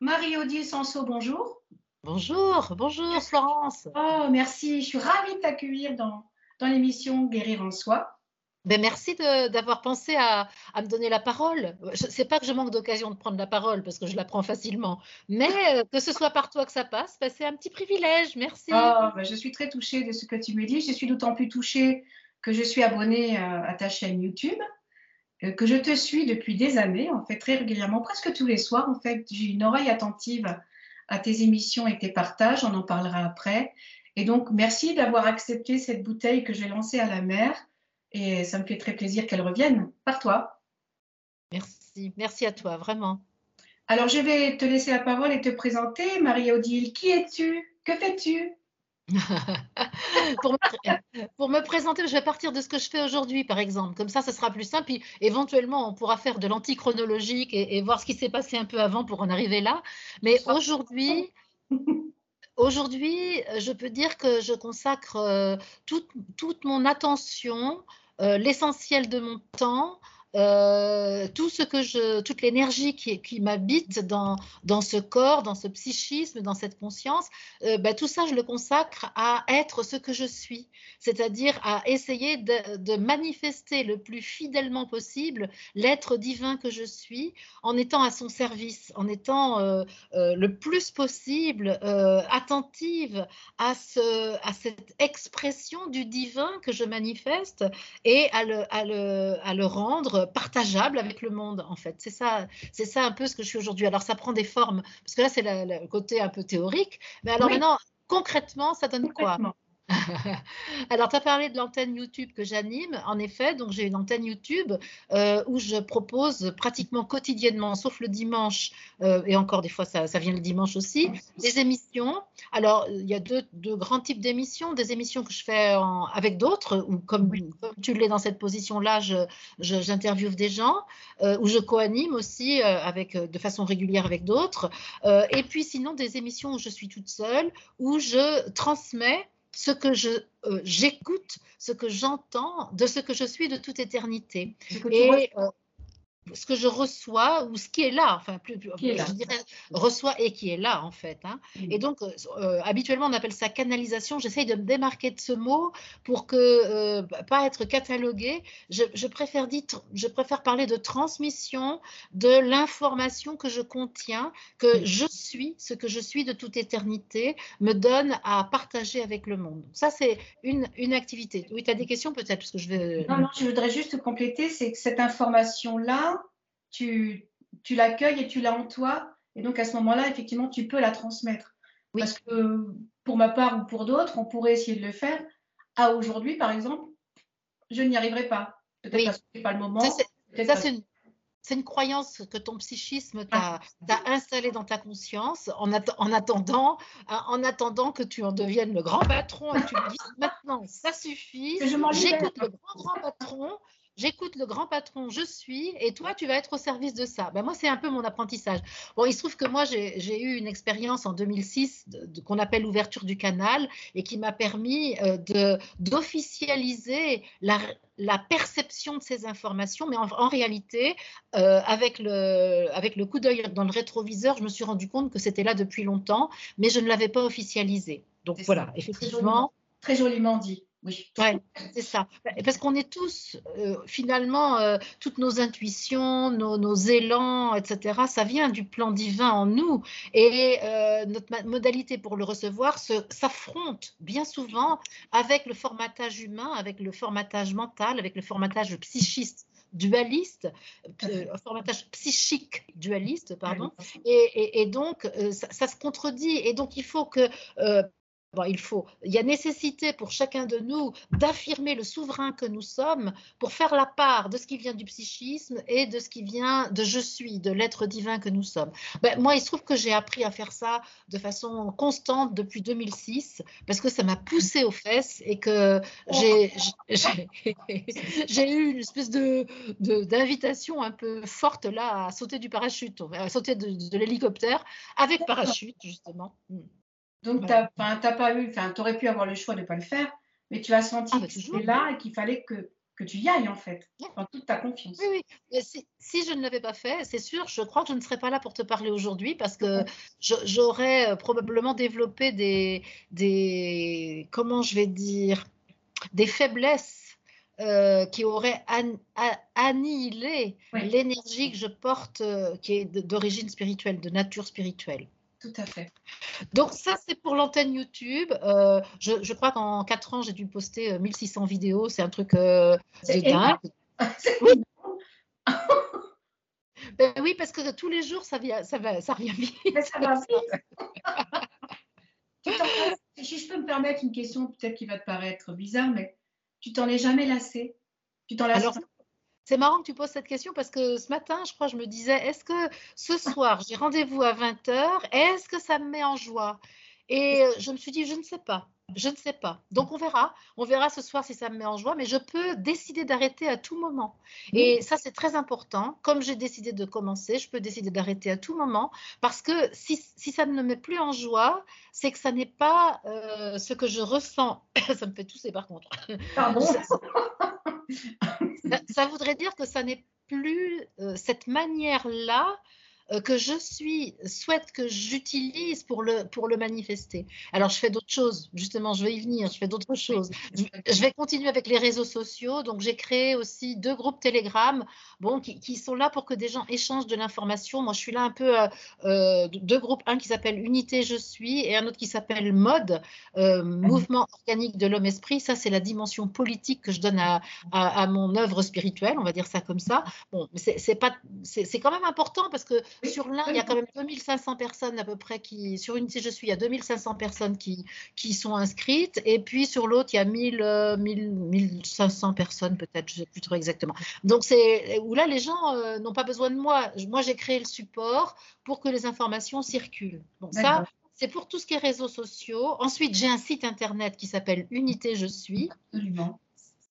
Marie-Odile Sanso, bonjour. Bonjour, bonjour Florence. Oh, merci, je suis ravie de t'accueillir dans, dans l'émission Guérir en soi. Ben merci d'avoir pensé à, à, me donner la parole. Ce n'est pas que je manque d'occasion de prendre la parole parce que je la prends facilement, mais euh, que ce soit par toi que ça passe, ben c'est un petit privilège. Merci. Oh, ben je suis très touchée de ce que tu me dis. Je suis d'autant plus touchée que je suis abonnée euh, à ta chaîne YouTube, que je te suis depuis des années, en fait, très régulièrement, presque tous les soirs. En fait, j'ai une oreille attentive à tes émissions et tes partages. On en parlera après. Et donc, merci d'avoir accepté cette bouteille que j'ai lancée à la mer et ça me fait très plaisir qu'elle revienne par toi. Merci, merci à toi, vraiment. Alors, je vais te laisser la parole et te présenter. Marie-Odile, qui es-tu? Que fais-tu? pour, me, pour, me, présenter, je vais partir de ce que je fais aujourd'hui, par exemple. Comme ça, ce sera plus simple. Puis, éventuellement, on pourra faire de l'antichronologique et, et voir ce qui s'est passé un peu avant pour en arriver là. Mais aujourd'hui, Aujourd'hui, je peux dire que je consacre euh, toute, toute, mon attention, euh, l'essentiel de mon temps euh, tout ce que je, toute l'énergie qui, m'habite dans, ce corps, dans ce psychisme, dans cette conscience, euh, ben, tout ça, je le consacre à être ce que je suis, c'est-à-dire à essayer de, manifester le plus fidèlement possible l'être divin que je suis en étant à son service, en étant euh, le plus possible attentive à, ce, à cette expression du divin que je manifeste et à le rendre partageable avec le monde, en fait. C'est ça, c'est ça un peu ce que je suis aujourd'hui. Alors, ça prend des formes, parce que là, c'est le côté un peu théorique. Mais alors maintenant, concrètement, ça donne quoi? Alors, tu as parlé de l'antenne YouTube que j'anime. En effet, donc j'ai une antenne YouTube euh, où je propose pratiquement quotidiennement, sauf le dimanche, euh, et encore des fois ça, ça, vient le dimanche aussi, des émissions. Alors, il y a deux, deux grands types d'émissions. Des émissions que je fais en, avec d'autres, ou comme, comme, tu l'es dans cette position-là, j'interviewe des gens, euh, où je co-anime aussi euh, avec, de façon régulière avec d'autres. Et puis sinon, des émissions où je suis toute seule, où je transmets ce que je euh, j'écoute, ce que j'entends de ce que je suis de toute éternité. Et euh, ce que je reçois ou ce qui est là, enfin plus, plus je là. dirais reçois et qui est là en fait. Hein. Mmh. Et donc euh, habituellement on appelle ça canalisation. J'essaye de me démarquer de ce mot pour que euh, pas être catalogué. Je, je, préfère dire, je préfère parler de transmission de l'information que je contiens, que mmh. je suis, ce que je suis de toute éternité, me donne à partager avec le monde. Ça c'est une, une activité. Oui, tu as des questions peut-être parce que je vais. Non, non, je voudrais juste compléter, c'est que cette information là tu, tu l'accueilles et tu l'as en toi. Et donc, à ce moment-là, effectivement, tu peux la transmettre. Oui. Parce que pour ma part ou pour d'autres, on pourrait essayer de le faire. À aujourd'hui, par exemple, je n'y arriverai pas. Peut-être oui. parce que ce n'est pas le moment. Ça, c'est une, une, croyance que ton psychisme t'a ah. installée dans ta conscience en, en, attendant, en attendant que tu en deviennes le grand patron et tu te dises maintenant, ça suffit. J'écoute le grand, grand patron j'écoute le grand patron, je suis, et toi, tu vas être au service de ça. Ben, moi, c'est un peu mon apprentissage. Bon, il se trouve que moi, j'ai eu une expérience en 2006 qu'on appelle l'ouverture du canal et qui m'a permis euh, d'officialiser la, la, perception de ces informations, mais en, en réalité, euh, avec, le, avec le coup d'œil dans le rétroviseur, je me suis rendu compte que c'était là depuis longtemps, mais je ne l'avais pas officialisé. Donc voilà, ça. effectivement. Très joliment dit. Oui. Ouais, c'est ça. Parce qu'on est tous, euh, finalement, euh, toutes nos intuitions, nos, nos, élans, etc., ça vient du plan divin en nous. Et euh, notre modalité pour le recevoir s'affronte bien souvent avec le formatage humain, avec le formatage mental, avec le formatage psychiste dualiste, formatage psychique dualiste, pardon, et, et, et donc ça, ça, se contredit. Et donc il faut que euh, Il faut, il y a nécessité pour chacun de nous d'affirmer le souverain que nous sommes pour faire la part de ce qui vient du psychisme et de ce qui vient de je suis, de l'être divin que nous sommes. Ben, moi, il se trouve que j'ai appris à faire ça de façon constante depuis 2006 parce que ça m'a poussé aux fesses et que j'ai eu une espèce d'invitation un peu forte là à sauter du parachute, à sauter de, de l'hélicoptère avec parachute justement. Donc, voilà. tu n'as pas eu, enfin, tu aurais pu avoir le choix de ne pas le faire, mais tu as senti ah, bah, que c'était là et qu'il fallait que, que tu y ailles en fait, en toute ta confiance. Oui, oui. Si, je ne l'avais pas fait, c'est sûr, je crois que je ne serais pas là pour te parler aujourd'hui parce que j'aurais euh, probablement développé des, des, comment je vais dire, des faiblesses euh, qui auraient annihilé l'énergie que je porte, euh, qui est d'origine spirituelle, de nature spirituelle. Tout à fait. Donc ça, c'est pour l'antenne YouTube. Euh, je, crois qu'en 4 ans, j'ai dû poster 1600 euh, vidéos. C'est un truc euh, de dingue. Oui. ben oui, parce que tous les jours, ça, vient, ça, va, ça revient vite. ça va si je peux me permettre une question peut-être qui va te paraître bizarre, mais tu t'en es jamais lassé? Tu t'en lasses c'est marrant que tu poses cette question parce que ce matin, je crois, je me disais, est-ce que ce soir, j'ai rendez-vous à 20h, est-ce que ça me met en joie? Et je me suis dit, je ne sais pas. Je ne sais pas. Donc on verra. On verra ce soir si ça me met en joie, mais je peux décider d'arrêter à tout moment. Et ça, c'est très important. Comme j'ai décidé de commencer, je peux décider d'arrêter à tout moment parce que si, ça ne me met plus en joie, c'est que ça n'est pas euh, ce que je ressens. ça me fait tousser par contre. Pardon? ça, voudrait dire que ça n'est plus euh, cette manière-là que je suis, souhaite que j'utilise pour le, pour le manifester. Alors, je fais d'autres choses, justement, je vais y venir, je fais d'autres choses. Je vais continuer avec les réseaux sociaux. Donc, j'ai créé aussi deux groupes Telegram bon, qui, qui, sont là pour que des gens échangent de l'information. Moi, je suis là un peu, euh, euh deux groupes, un qui s'appelle Unité Je suis et un autre qui s'appelle MODE, euh, Mouvement organique de l'homme-esprit. Ça, c'est la dimension politique que je donne à, à, à, mon œuvre spirituelle, on va dire ça comme ça. Bon, c'est pas, c'est quand même important parce que sur l'un, il y a quand même 2500 personnes à peu près qui, sur une si je suis, il y a 2500 personnes qui, qui sont inscrites. Et puis sur l'autre, il y a 1000, 1500 euh, personnes peut-être, je ne sais plus trop exactement. Donc c'est où là, les gens euh, n'ont pas besoin de moi. Moi, j'ai créé le support pour que les informations circulent. Bon, ça, c'est pour tout ce qui est réseaux sociaux. Ensuite, j'ai un site internet qui s'appelle Unité Je suis. Absolument.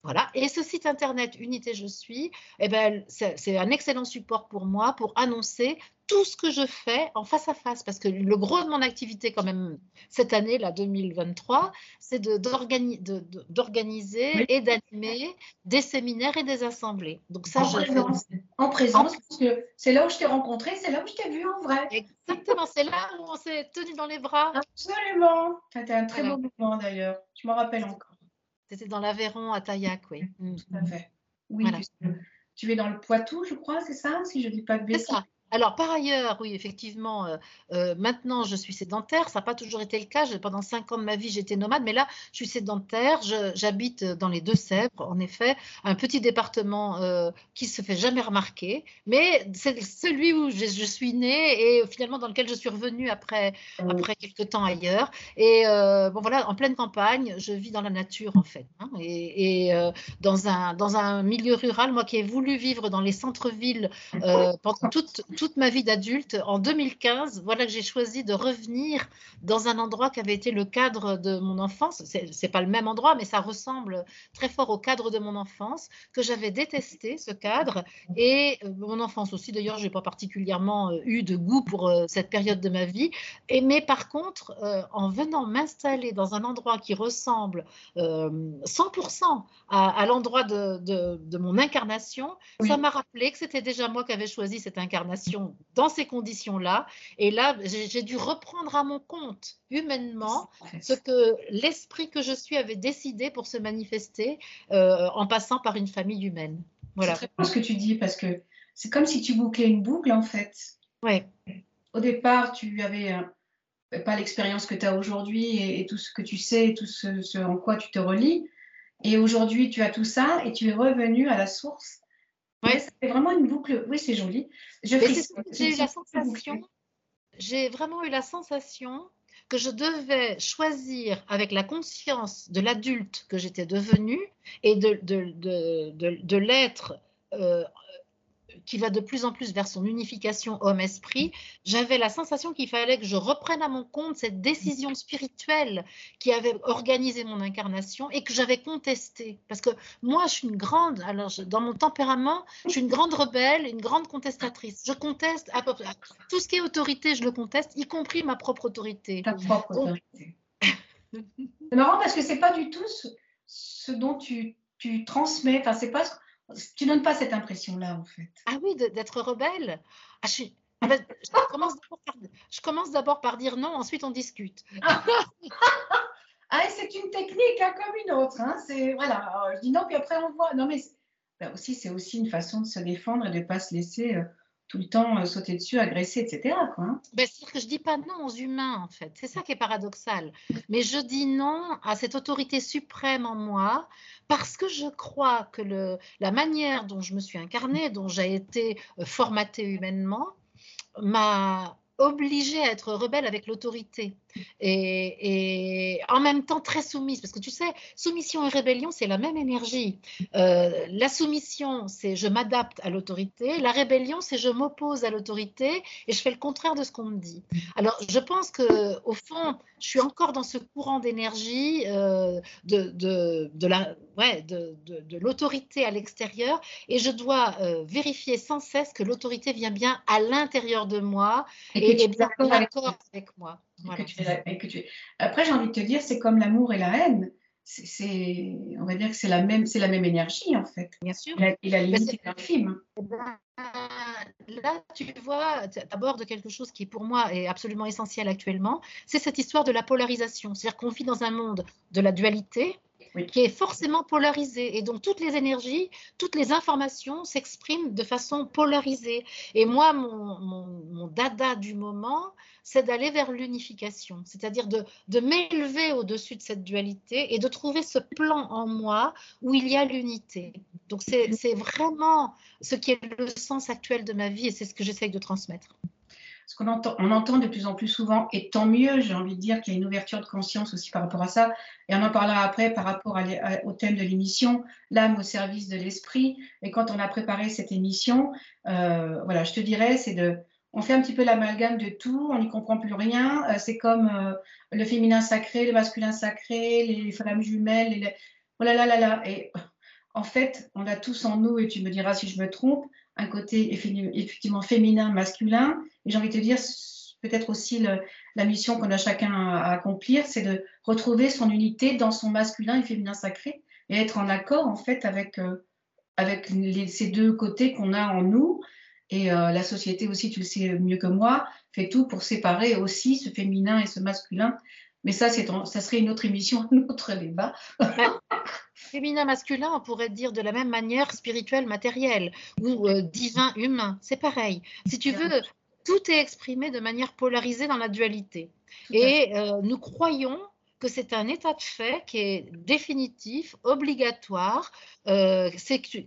Voilà. Et ce site internet Unité Je suis, eh ben, c'est un excellent support pour moi pour annoncer tout ce que je fais en face à face, parce que le gros de mon activité quand même cette année, la 2023, c'est d'organiser et d'animer des séminaires et des assemblées. Donc ça, en je présence, en présence, parce que c'est là où je t'ai rencontré, c'est là où je t'ai vu en vrai. Exactement, c'est là où on s'est tenu dans les bras. Absolument. C'était un très beau moment d'ailleurs. Je m'en rappelle encore. C'était dans l'Aveyron à Taillac, oui. Tout à fait. Oui, tu es dans le Poitou, je crois, c'est ça, si je ne dis pas de bêtises. C'est ça. Alors, par ailleurs, oui, effectivement, euh, euh, maintenant, je suis sédentaire. Ça n'a pas toujours été le cas. pendant cinq ans de ma vie, j'étais nomade, mais là, je suis sédentaire. J'habite dans les Deux-Sèvres, en effet, un petit département euh, qui ne se fait jamais remarquer, mais c'est celui où je, suis née et finalement dans lequel je suis revenue après, après quelques temps ailleurs. Et bon, voilà, en pleine campagne, je vis dans la nature, en fait. Hein, et, dans, un, dans un milieu rural, moi qui ai voulu vivre dans les centres-villes pendant toute toute ma vie d'adulte, en 2015, voilà que j'ai choisi de revenir dans un endroit qui avait été le cadre de mon enfance. C'est n'est pas le même endroit, mais ça ressemble très fort au cadre de mon enfance, que j'avais détesté, ce cadre. Et euh, mon enfance aussi, d'ailleurs, je n'ai pas particulièrement euh, eu de goût pour euh, cette période de ma vie. Et, mais par contre, en venant m'installer dans un endroit qui ressemble 100% à, l'endroit de, de, mon incarnation, ça m'a rappelé que c'était déjà moi qui avais choisi cette incarnation dans ces conditions-là. Et là, j'ai dû reprendre à mon compte humainement ce que l'esprit que je suis avait décidé pour se manifester euh, en passant par une famille humaine. Voilà. C'est très ce que tu dis parce que c'est comme si tu bouclais une boucle en fait. Oui. Au départ, tu avais euh, pas l'expérience que tu as aujourd'hui et, tout ce que tu sais, tout ce, ce en quoi tu te relis. Et aujourd'hui, tu as tout ça et tu es revenu à la source c'est vraiment une boucle. Oui, c'est joli. J'ai la sensation, j'ai vraiment eu la sensation que je devais choisir avec la conscience de l'adulte que j'étais devenue et de, de, de, de l'être euh, qui va de plus en plus vers son unification homme-esprit, j'avais la sensation qu'il fallait que je reprenne à mon compte cette décision spirituelle qui avait organisé mon incarnation et que j'avais contestée. Parce que moi, je suis une grande, alors dans mon tempérament, je suis une grande rebelle, une grande contestatrice. Je conteste à peu près tout ce qui est autorité, je le conteste, y compris ma propre autorité. Ta propre autorité. c'est marrant parce que c'est pas du tout ce, dont tu tu transmets, enfin, c'est pas, tu donnes pas cette impression-là, en fait. Ah oui, d'être rebelle. Ah, je, ah ben, je, commence d'abord par, dire non, ensuite on discute. ah, c'est une technique hein, comme une autre. Hein. C'est voilà, je dis non, puis après on voit. Non, mais ben aussi, c'est aussi une façon de se défendre et de ne pas se laisser euh, tout le temps euh, sauter dessus, agresser, etc. Hein. Ben, C'est-à-dire que je dis pas non aux humains, en fait. C'est ça qui est paradoxal. Mais je dis non à cette autorité suprême en moi parce que je crois que le, la manière dont je me suis incarnée, dont j'ai été euh, formatée humainement, m'a obligée à être rebelle avec l'autorité et, en même temps très soumise, parce que tu sais, soumission et rébellion, c'est la même énergie. Euh, la soumission, c'est je m'adapte à l'autorité, la rébellion, c'est je m'oppose à l'autorité et je fais le contraire de ce qu'on me dit. Alors, je pense que au fond, je suis encore dans ce courant d'énergie euh, de, de, de, la, ouais, de, de l'autorité à l'extérieur et je dois euh, vérifier sans cesse que l'autorité vient bien à l'intérieur de moi et, est bien d'accord avec moi. Après, j'ai envie de te dire, c'est comme l'amour et la haine. C'est, on va dire que c'est la même, c'est la même énergie en fait. Bien sûr. Et la, limite est infime. Ben, là, tu vois, tu abordes quelque chose qui pour moi est absolument essentiel actuellement. C'est cette histoire de la polarisation. C'est-à-dire qu'on vit dans un monde de la dualité, qui est forcément polarisé. Et donc, toutes les énergies, toutes les informations s'expriment de façon polarisée. Et moi, mon, mon, dada du moment, c'est d'aller vers l'unification, c'est-à-dire de, de m'élever au-dessus de cette dualité et de trouver ce plan en moi où il y a l'unité. Donc, c'est vraiment ce qui est le sens actuel de ma vie et c'est ce que j'essaye de transmettre ce qu'on entend, de plus en plus souvent, et tant mieux, j'ai envie de dire qu'il y a une ouverture de conscience aussi par rapport à ça, et on en parlera après par rapport au thème de l'émission, l'âme au service de l'esprit. Et quand on a préparé cette émission, euh, voilà, je te dirais, c'est de, on fait un petit peu l'amalgame de tout, on n'y comprend plus rien. Euh, c'est comme euh, le féminin sacré, le masculin sacré, les femmes jumelles, les, oh là là là là. Et en fait, on a tous en nous, et tu me diras si je me trompe, un côté effectivement féminin, masculin. J'ai envie de te dire, peut-être aussi la mission qu'on a chacun à, accomplir, c'est de retrouver son unité dans son masculin et féminin sacré et être en accord en fait avec, euh, avec ces deux côtés qu'on a en nous. Et euh, la société aussi, tu le sais mieux que moi, fait tout pour séparer aussi ce féminin et ce masculin. Mais ça, c'est ça serait une autre émission, un autre débat. Féminin, masculin, on pourrait dire de la même manière spirituel, matériel ou euh, divin, humain. C'est pareil. Si tu veux, tout est exprimé de manière polarisée dans la dualité. Et euh, nous croyons que c'est un état de fait qui est définitif, obligatoire, euh,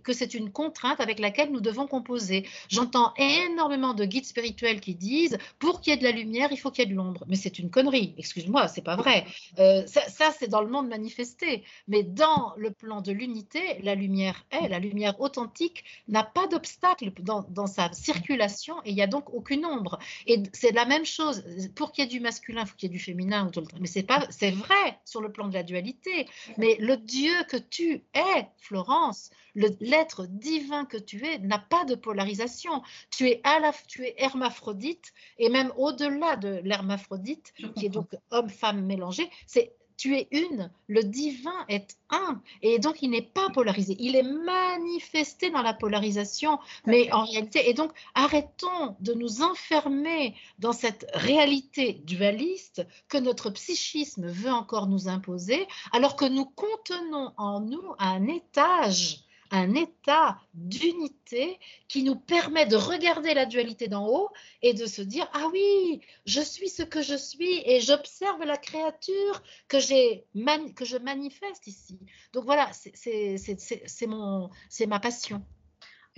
que c'est une contrainte avec laquelle nous devons composer. J'entends énormément de guides spirituels qui disent pour qu'il y ait de la lumière, il faut qu'il y ait de l'ombre. Mais c'est une connerie, excuse-moi, c'est pas vrai. Euh, ça, c'est dans le monde manifesté. Mais dans le plan de l'unité, la lumière est, la lumière authentique n'a pas d'obstacle dans, sa circulation et il n'y a donc aucune ombre. Et c'est la même chose. Pour qu'il y ait du masculin, il faut qu'il y ait du féminin. Mais c'est pas, vrai sur le plan de la dualité, mais le Dieu que tu es, Florence, l'être divin que tu es, n'a pas de polarisation. Tu es à la, tu es hermaphrodite et même au-delà de l'hermaphrodite, qui est donc homme-femme mélangé, c'est tu es une, le divin est un, et donc il n'est pas polarisé, il est manifesté dans la polarisation, mais en réalité, et donc arrêtons de nous enfermer dans cette réalité dualiste que notre psychisme veut encore nous imposer, alors que nous contenons en nous un étage un état d'unité qui nous permet de regarder la dualité d'en haut et de se dire ah oui je suis ce que je suis et j'observe la créature que que je manifeste ici. Donc voilà c'est ma passion.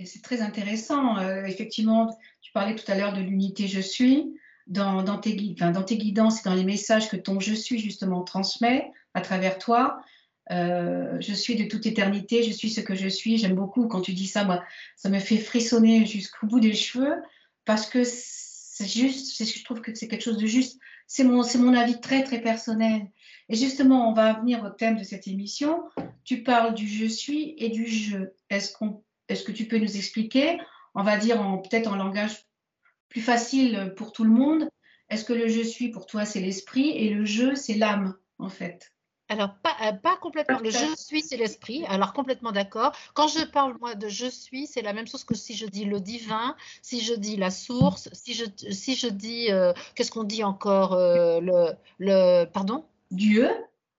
C'est très intéressant euh, effectivement tu parlais tout à l'heure de l'unité je suis. Dans, dans, tes, dans tes guidances et dans les messages que ton je suis justement transmet à travers toi euh, je suis de toute éternité, je suis ce que je suis. J'aime beaucoup quand tu dis ça, moi, ça me fait frissonner jusqu'au bout des cheveux parce que c'est juste, je trouve que c'est quelque chose de juste. C'est mon, c'est mon avis très, très personnel. Et justement, on va venir au thème de cette émission. Tu parles du je suis et du je. Est-ce, qu'on, est-ce que tu peux nous expliquer, on va dire en, peut-être en langage plus facile pour tout le monde, est-ce que le je suis pour toi, c'est l'esprit et le je, c'est l'âme, en fait? Alors, pas, euh, pas complètement. Le je suis, c'est l'esprit. Alors, complètement d'accord. Quand je parle, moi, de je suis, c'est la même chose que si je dis le divin, si je dis la source, si je, si je dis, euh, qu'est-ce qu'on dit encore euh, le, le, Pardon? Dieu.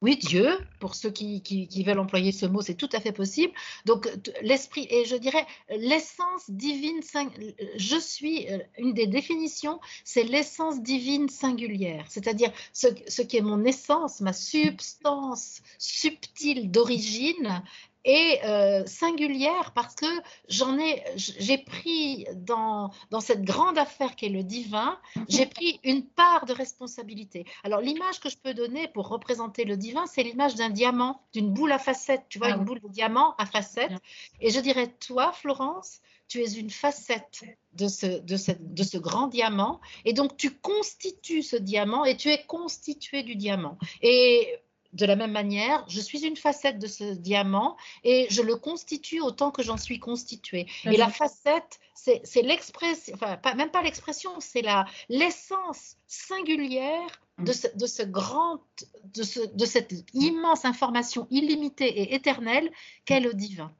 Oui, Dieu, pour ceux qui, veulent employer ce mot, c'est tout à fait possible. Donc, l'esprit, et je dirais l'essence divine, je suis, euh, une des définitions, c'est l'essence divine singulière, c'est-à-dire ce, ce qui est mon essence, ma substance subtile d'origine, et euh, singulière parce que j'en ai, j'ai pris dans, dans cette grande affaire qui est le divin, j'ai pris une part de responsabilité. Alors l'image que je peux donner pour représenter le divin, c'est l'image d'un diamant, d'une boule à facettes, tu vois, ah une boule de diamant à facettes. Et je dirais, toi, Florence, tu es une facette de ce, de, de ce grand diamant, et donc tu constitues ce diamant et tu es constitué du diamant. Et de la même manière, je suis une facette de ce diamant et je le constitue autant que j'en suis constituée. Et la facette, c'est l'expression, enfin, même pas l'expression, c'est l'essence singulière de ce, de ce, grand, de, ce, de cette immense information illimitée et éternelle qu'est le divin.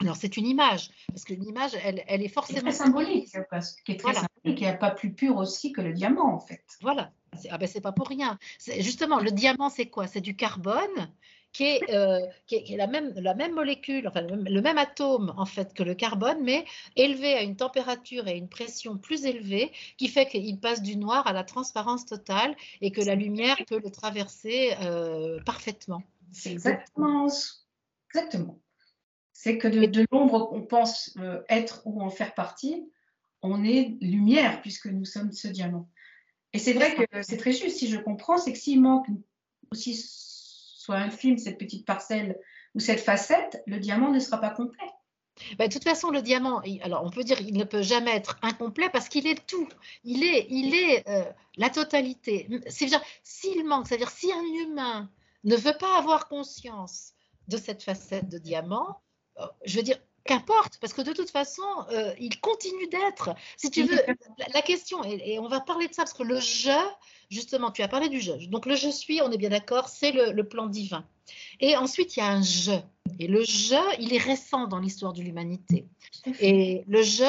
Alors, c'est une image, parce qu'une image, elle, elle, est forcément. Très symbolique, parce qui est très symbolique et pas plus pur aussi que le diamant, en fait. Voilà, ah ben c'est pas pour rien. Justement, le diamant, c'est quoi? C'est du carbone qui est, euh, qui est, la, même, la même molécule, enfin le même, atome en fait que le carbone, mais élevé à une température et une pression plus élevée, qui fait qu'il passe du noir à la transparence totale et que la lumière peut le traverser euh, parfaitement. C'est exactement, exactement. C'est que de, de l'ombre, on pense euh, être ou en faire partie, on est lumière puisque nous sommes ce diamant. Et c'est vrai que c'est très juste, si je comprends, c'est que s'il manque aussi soit un film, cette petite parcelle ou cette facette, le diamant ne sera pas complet. Ben, de toute façon, le diamant, alors on peut dire qu'il ne peut jamais être incomplet parce qu'il est tout. Il est, il est euh, la totalité. C'est-à-dire, s'il manque, c'est-à-dire si un humain ne veut pas avoir conscience de cette facette de diamant, euh, je veux dire, Qu'importe, parce que de toute façon, euh, il continue d'être. Si tu veux, la, question, et, on va parler de ça, parce que le je, justement, tu as parlé du je. Donc le je suis, on est bien d'accord, c'est le, plan divin. Et ensuite, il y a un je. Et le je, il est récent dans l'histoire de l'humanité. Et le je,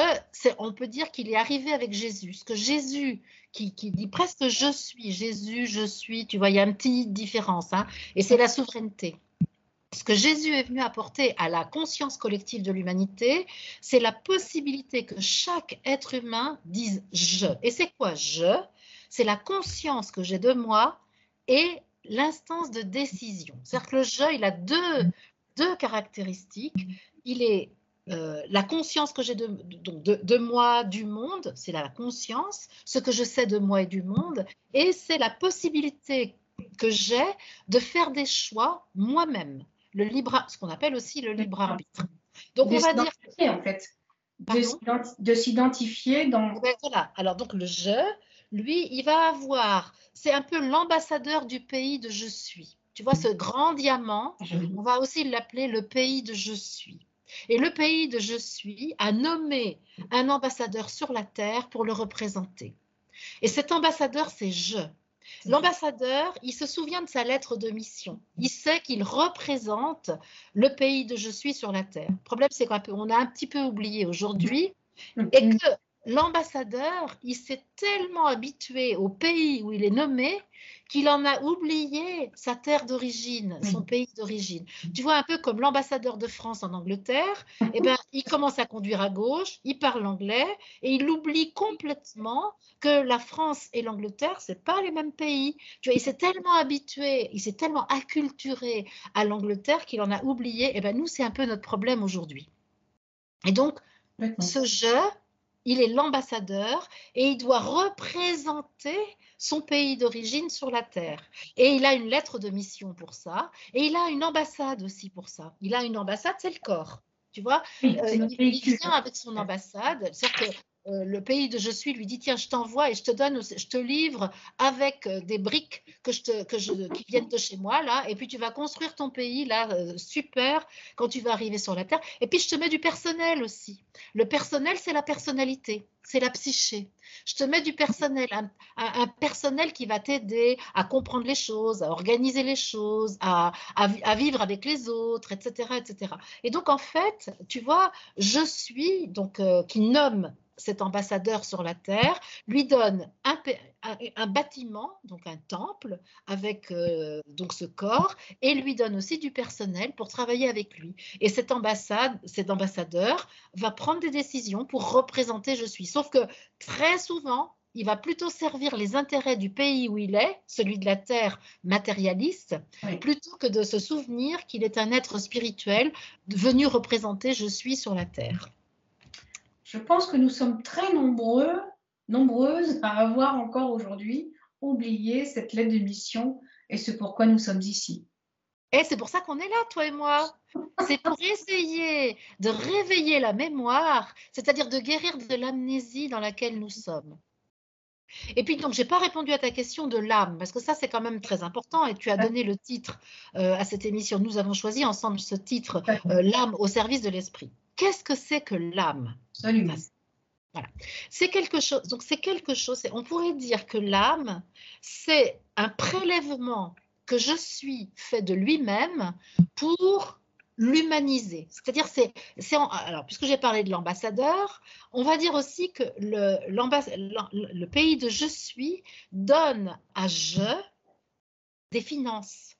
on peut dire qu'il est arrivé avec Jésus. Ce que Jésus, qui, dit presque je suis, Jésus, je suis, tu vois, il y a une petite différence. Hein, et c'est la souveraineté ce que Jésus est venu apporter à la conscience collective de l'humanité, c'est la possibilité que chaque être humain dise je. Et c'est quoi je C'est la conscience que j'ai de moi et l'instance de décision. C'est-à-dire que le je, il a deux, deux caractéristiques. Il est euh, la conscience que j'ai de, de, de, moi, du monde, c'est la conscience, ce que je sais de moi et du monde, et c'est la possibilité que j'ai de faire des choix moi-même le libre, ce qu'on appelle aussi le libre arbitre. Donc on va dire en fait, de s'identifier dans. voilà. Alors donc le je, lui, il va avoir, c'est un peu l'ambassadeur du pays de je suis. Tu vois ce grand diamant, on va aussi l'appeler le pays de je suis. Et le pays de je suis a nommé un ambassadeur sur la terre pour le représenter. Et cet ambassadeur, c'est je. L'ambassadeur, il se souvient de sa lettre de mission. Il sait qu'il représente le pays de je suis sur la terre. Le problème, c'est qu'on a un petit peu oublié aujourd'hui et que l'ambassadeur, il s'est tellement habitué au pays où il est nommé qu'il en a oublié sa terre d'origine, son pays d'origine. Tu vois, un peu comme l'ambassadeur de France en Angleterre, eh ben, il commence à conduire à gauche, il parle anglais et il oublie complètement que la France et l'Angleterre, c'est pas les mêmes pays. Tu vois, il s'est tellement habitué, il s'est tellement acculturé à l'Angleterre qu'il en a oublié. Eh ben, nous, c'est un peu notre problème aujourd'hui. Et donc, ce jeu, il est l'ambassadeur et il doit représenter son pays d'origine sur la terre. Et il a une lettre de mission pour ça. Et il a une ambassade aussi pour ça. Il a une ambassade, c'est le corps. Tu vois, euh, il, vient avec son ambassade. C'est-à-dire que euh, le pays de je suis lui dit tiens je t'envoie et je te donne je te livre avec euh, des briques que je te, que je, qui viennent de chez moi là. Et puis tu vas construire ton pays là euh, super quand tu vas arriver sur la terre. Et puis je te mets du personnel aussi. Le personnel c'est la personnalité c'est la psyché. Je te mets du personnel un, personnel qui va t'aider à comprendre les choses à organiser les choses à, à, vivre avec les autres etc etc et donc en fait tu vois je suis donc qui nomme cet ambassadeur sur la terre, lui donne un, bâtiment, donc un temple, avec euh, donc ce corps, et lui donne aussi du personnel pour travailler avec lui. Et cette ambassade, cet ambassadeur va prendre des décisions pour représenter je suis. Sauf que très souvent, il va plutôt servir les intérêts du pays où il est, celui de la terre matérialiste, plutôt que de se souvenir qu'il est un être spirituel venu représenter je suis sur la terre je pense que nous sommes très nombreux, nombreuses à avoir encore aujourd'hui oublié cette lettre de mission et ce pourquoi nous sommes ici. Et c'est pour ça qu'on est là, toi et moi. C'est pour essayer de réveiller la mémoire, c'est-à-dire de guérir de l'amnésie dans laquelle nous sommes. Et puis donc, j'ai pas répondu à ta question de l'âme, parce que ça, c'est quand même très important. Et tu as donné le titre euh, à cette émission. Nous avons choisi ensemble ce titre, euh, L'âme au service de l'esprit. Qu'est-ce que c'est que l'âme? Voilà. C'est quelque chose. Donc c'est quelque chose. On pourrait dire que l'âme, c'est un prélèvement que je suis fait de lui-même pour l'humaniser. C'est-à-dire, c'est, alors puisque j'ai parlé de l'ambassadeur, on va dire aussi que le, le pays de je suis donne à je des finances,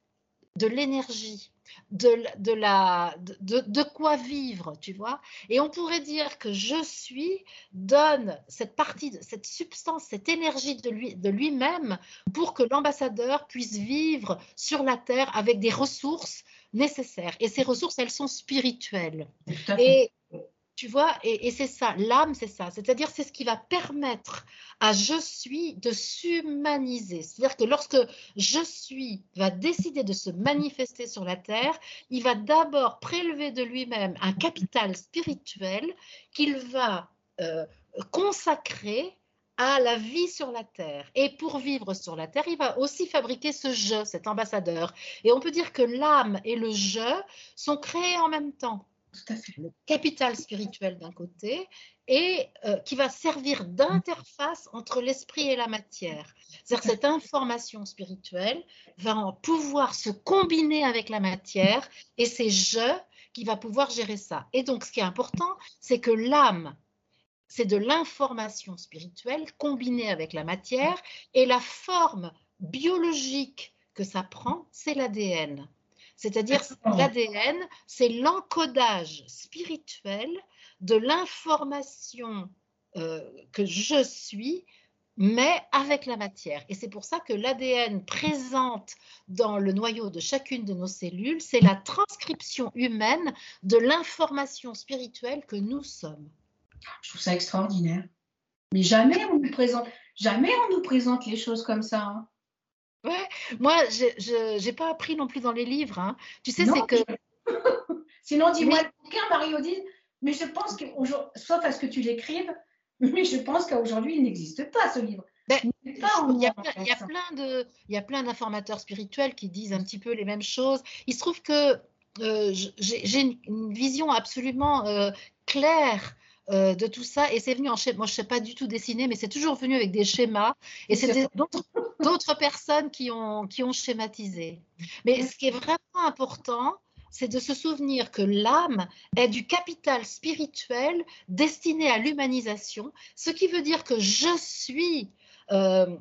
de l'énergie, de, de, la, de, de, quoi vivre, tu vois. Et on pourrait dire que je suis donne cette partie, cette substance, cette énergie de, lui, de lui-même pour que l'ambassadeur puisse vivre sur la terre avec des ressources nécessaires. Et ces ressources, elles sont spirituelles. Et tu vois, et, c'est ça, l'âme, c'est ça. C'est-à-dire, c'est ce qui va permettre à je suis de s'humaniser. C'est-à-dire que lorsque je suis va décider de se manifester sur la terre, il va d'abord prélever de lui-même un capital spirituel qu'il va euh, consacrer à la vie sur la terre. Et pour vivre sur la terre, il va aussi fabriquer ce je, cet ambassadeur. Et on peut dire que l'âme et le je sont créés en même temps le capital spirituel d'un côté et euh, qui va servir d'interface entre l'esprit et la matière. C'est-à-dire cette information spirituelle va pouvoir se combiner avec la matière et c'est je qui va pouvoir gérer ça. Et donc ce qui est important, c'est que l'âme, c'est de l'information spirituelle combinée avec la matière et la forme biologique que ça prend, c'est l'ADN. C'est-à-dire l'ADN, c'est l'encodage spirituel de l'information euh, que je suis, mais avec la matière. Et c'est pour ça que l'ADN présente dans le noyau de chacune de nos cellules, c'est la transcription humaine de l'information spirituelle que nous sommes. Je trouve ça extraordinaire. Mais jamais on nous présente, jamais on nous présente les choses comme ça. Hein. Ouais, moi, je n'ai pas appris non plus dans les livres. Hein. Tu sais, c'est que. Sinon, dis-moi le bouquin, Marie-Odile. Mais je pense que, sauf à ce que tu l'écrives, mais je pense qu'aujourd'hui, il n'existe pas ce livre. Ben, il, y a, il, y a, plein de, il y a plein d'informateurs spirituels qui disent un petit peu les mêmes choses. Il se trouve que euh, j'ai une vision absolument euh, claire euh, de tout ça. Et c'est venu en schéma. Moi, je ne sais pas du tout dessiner, mais c'est toujours venu avec des schémas. Et c'est d'autres personnes qui ont, qui ont schématisé. Mais ce qui est vraiment important, c'est de se souvenir que l'âme est du capital spirituel destiné à l'humanisation, ce qui veut dire que je suis euh,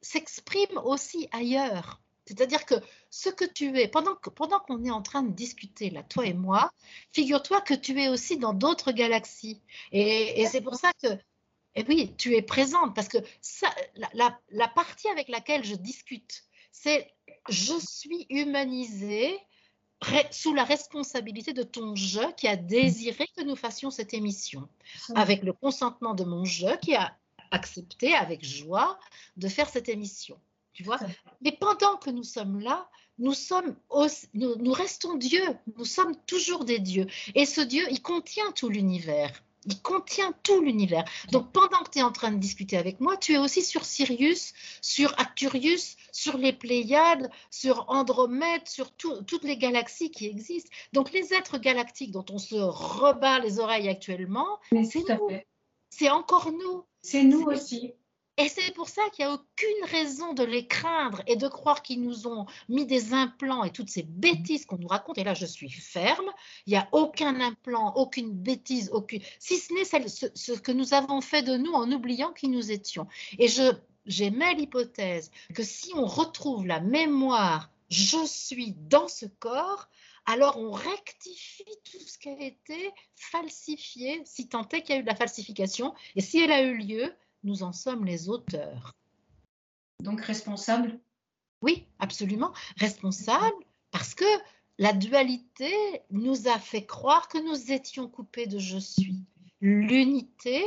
s'exprime aussi ailleurs. C'est-à-dire que ce que tu es, pendant qu'on est en train de discuter, là, toi et moi, figure-toi que tu es aussi dans d'autres galaxies. Et, c'est pour ça que, et oui, tu es présente, parce que ça, la, partie avec laquelle je discute, c'est je suis humanisée sous la responsabilité de ton je qui a désiré que nous fassions cette émission, avec le consentement de mon je qui a accepté avec joie de faire cette émission tu vois? Mais pendant que nous sommes là, nous sommes, nous, restons Dieu, nous sommes toujours des dieux. Et ce Dieu, il contient tout l'univers. Il contient tout l'univers. Donc pendant que tu es en train de discuter avec moi, tu es aussi sur Sirius, sur Acturius, sur les Pléiades, sur Andromède, sur toutes les galaxies qui existent. Donc les êtres galactiques dont on se rebat les oreilles actuellement, c'est nous. C'est encore nous. C'est nous aussi. Et c'est pour ça qu'il n'y a aucune raison de les craindre et de croire qu'ils nous ont mis des implants et toutes ces bêtises qu'on nous raconte. Et là, je suis ferme. Il n'y a aucun implant, aucune bêtise, aucune, si ce n'est ce, que nous avons fait de nous en oubliant qui nous étions. Et je j'émets l'hypothèse que si on retrouve la mémoire je suis dans ce corps, alors on rectifie tout ce qui a été falsifié, si tant est qu'il y a eu de la falsification. Et si elle a eu lieu, nous en sommes les auteurs. Donc responsable? Oui, absolument. Responsable parce que la dualité nous a fait croire que nous étions coupés de je suis. L'unité,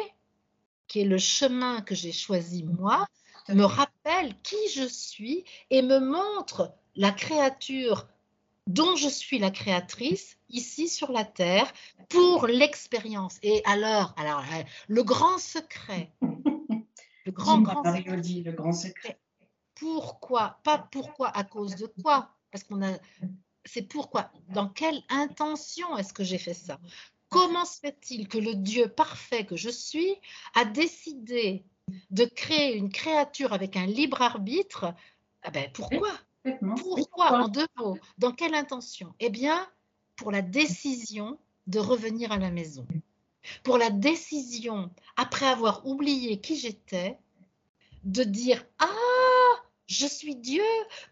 qui est le chemin que j'ai choisi moi, me rappelle qui je suis et me montre la créature dont je suis la créatrice ici sur la terre pour l'expérience. Et alors, alors, le grand secret le grand, grand secret. le grand secret. Pourquoi Pas pourquoi, à cause de quoi? Parce qu'on a. C'est pourquoi? Dans quelle intention est-ce que j'ai fait ça? Comment se fait-il que le Dieu parfait que je suis a décidé de créer une créature avec un libre arbitre? Ah ben, Pourquoi Pourquoi? En deux mots? Dans quelle intention? Eh bien, pour la décision de revenir à la maison pour la décision, après avoir oublié qui j'étais, de dire Ah, je suis Dieu,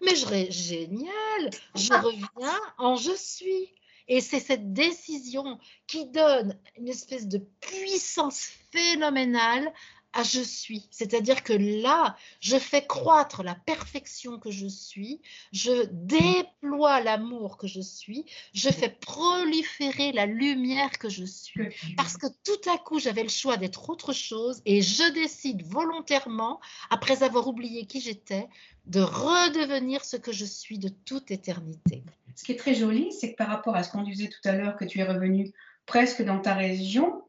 mais je génial, je reviens en je suis. Et c'est cette décision qui donne une espèce de puissance phénoménale je suis. C'est-à-dire que là, je fais croître la perfection que je suis, je déploie l'amour que je suis, je fais proliférer la lumière que je suis. Parce que tout à coup, j'avais le choix d'être autre chose et je décide volontairement, après avoir oublié qui j'étais, de redevenir ce que je suis de toute éternité. Ce qui est très joli, c'est que par rapport à ce qu'on disait tout à l'heure, que tu es revenu presque dans ta région,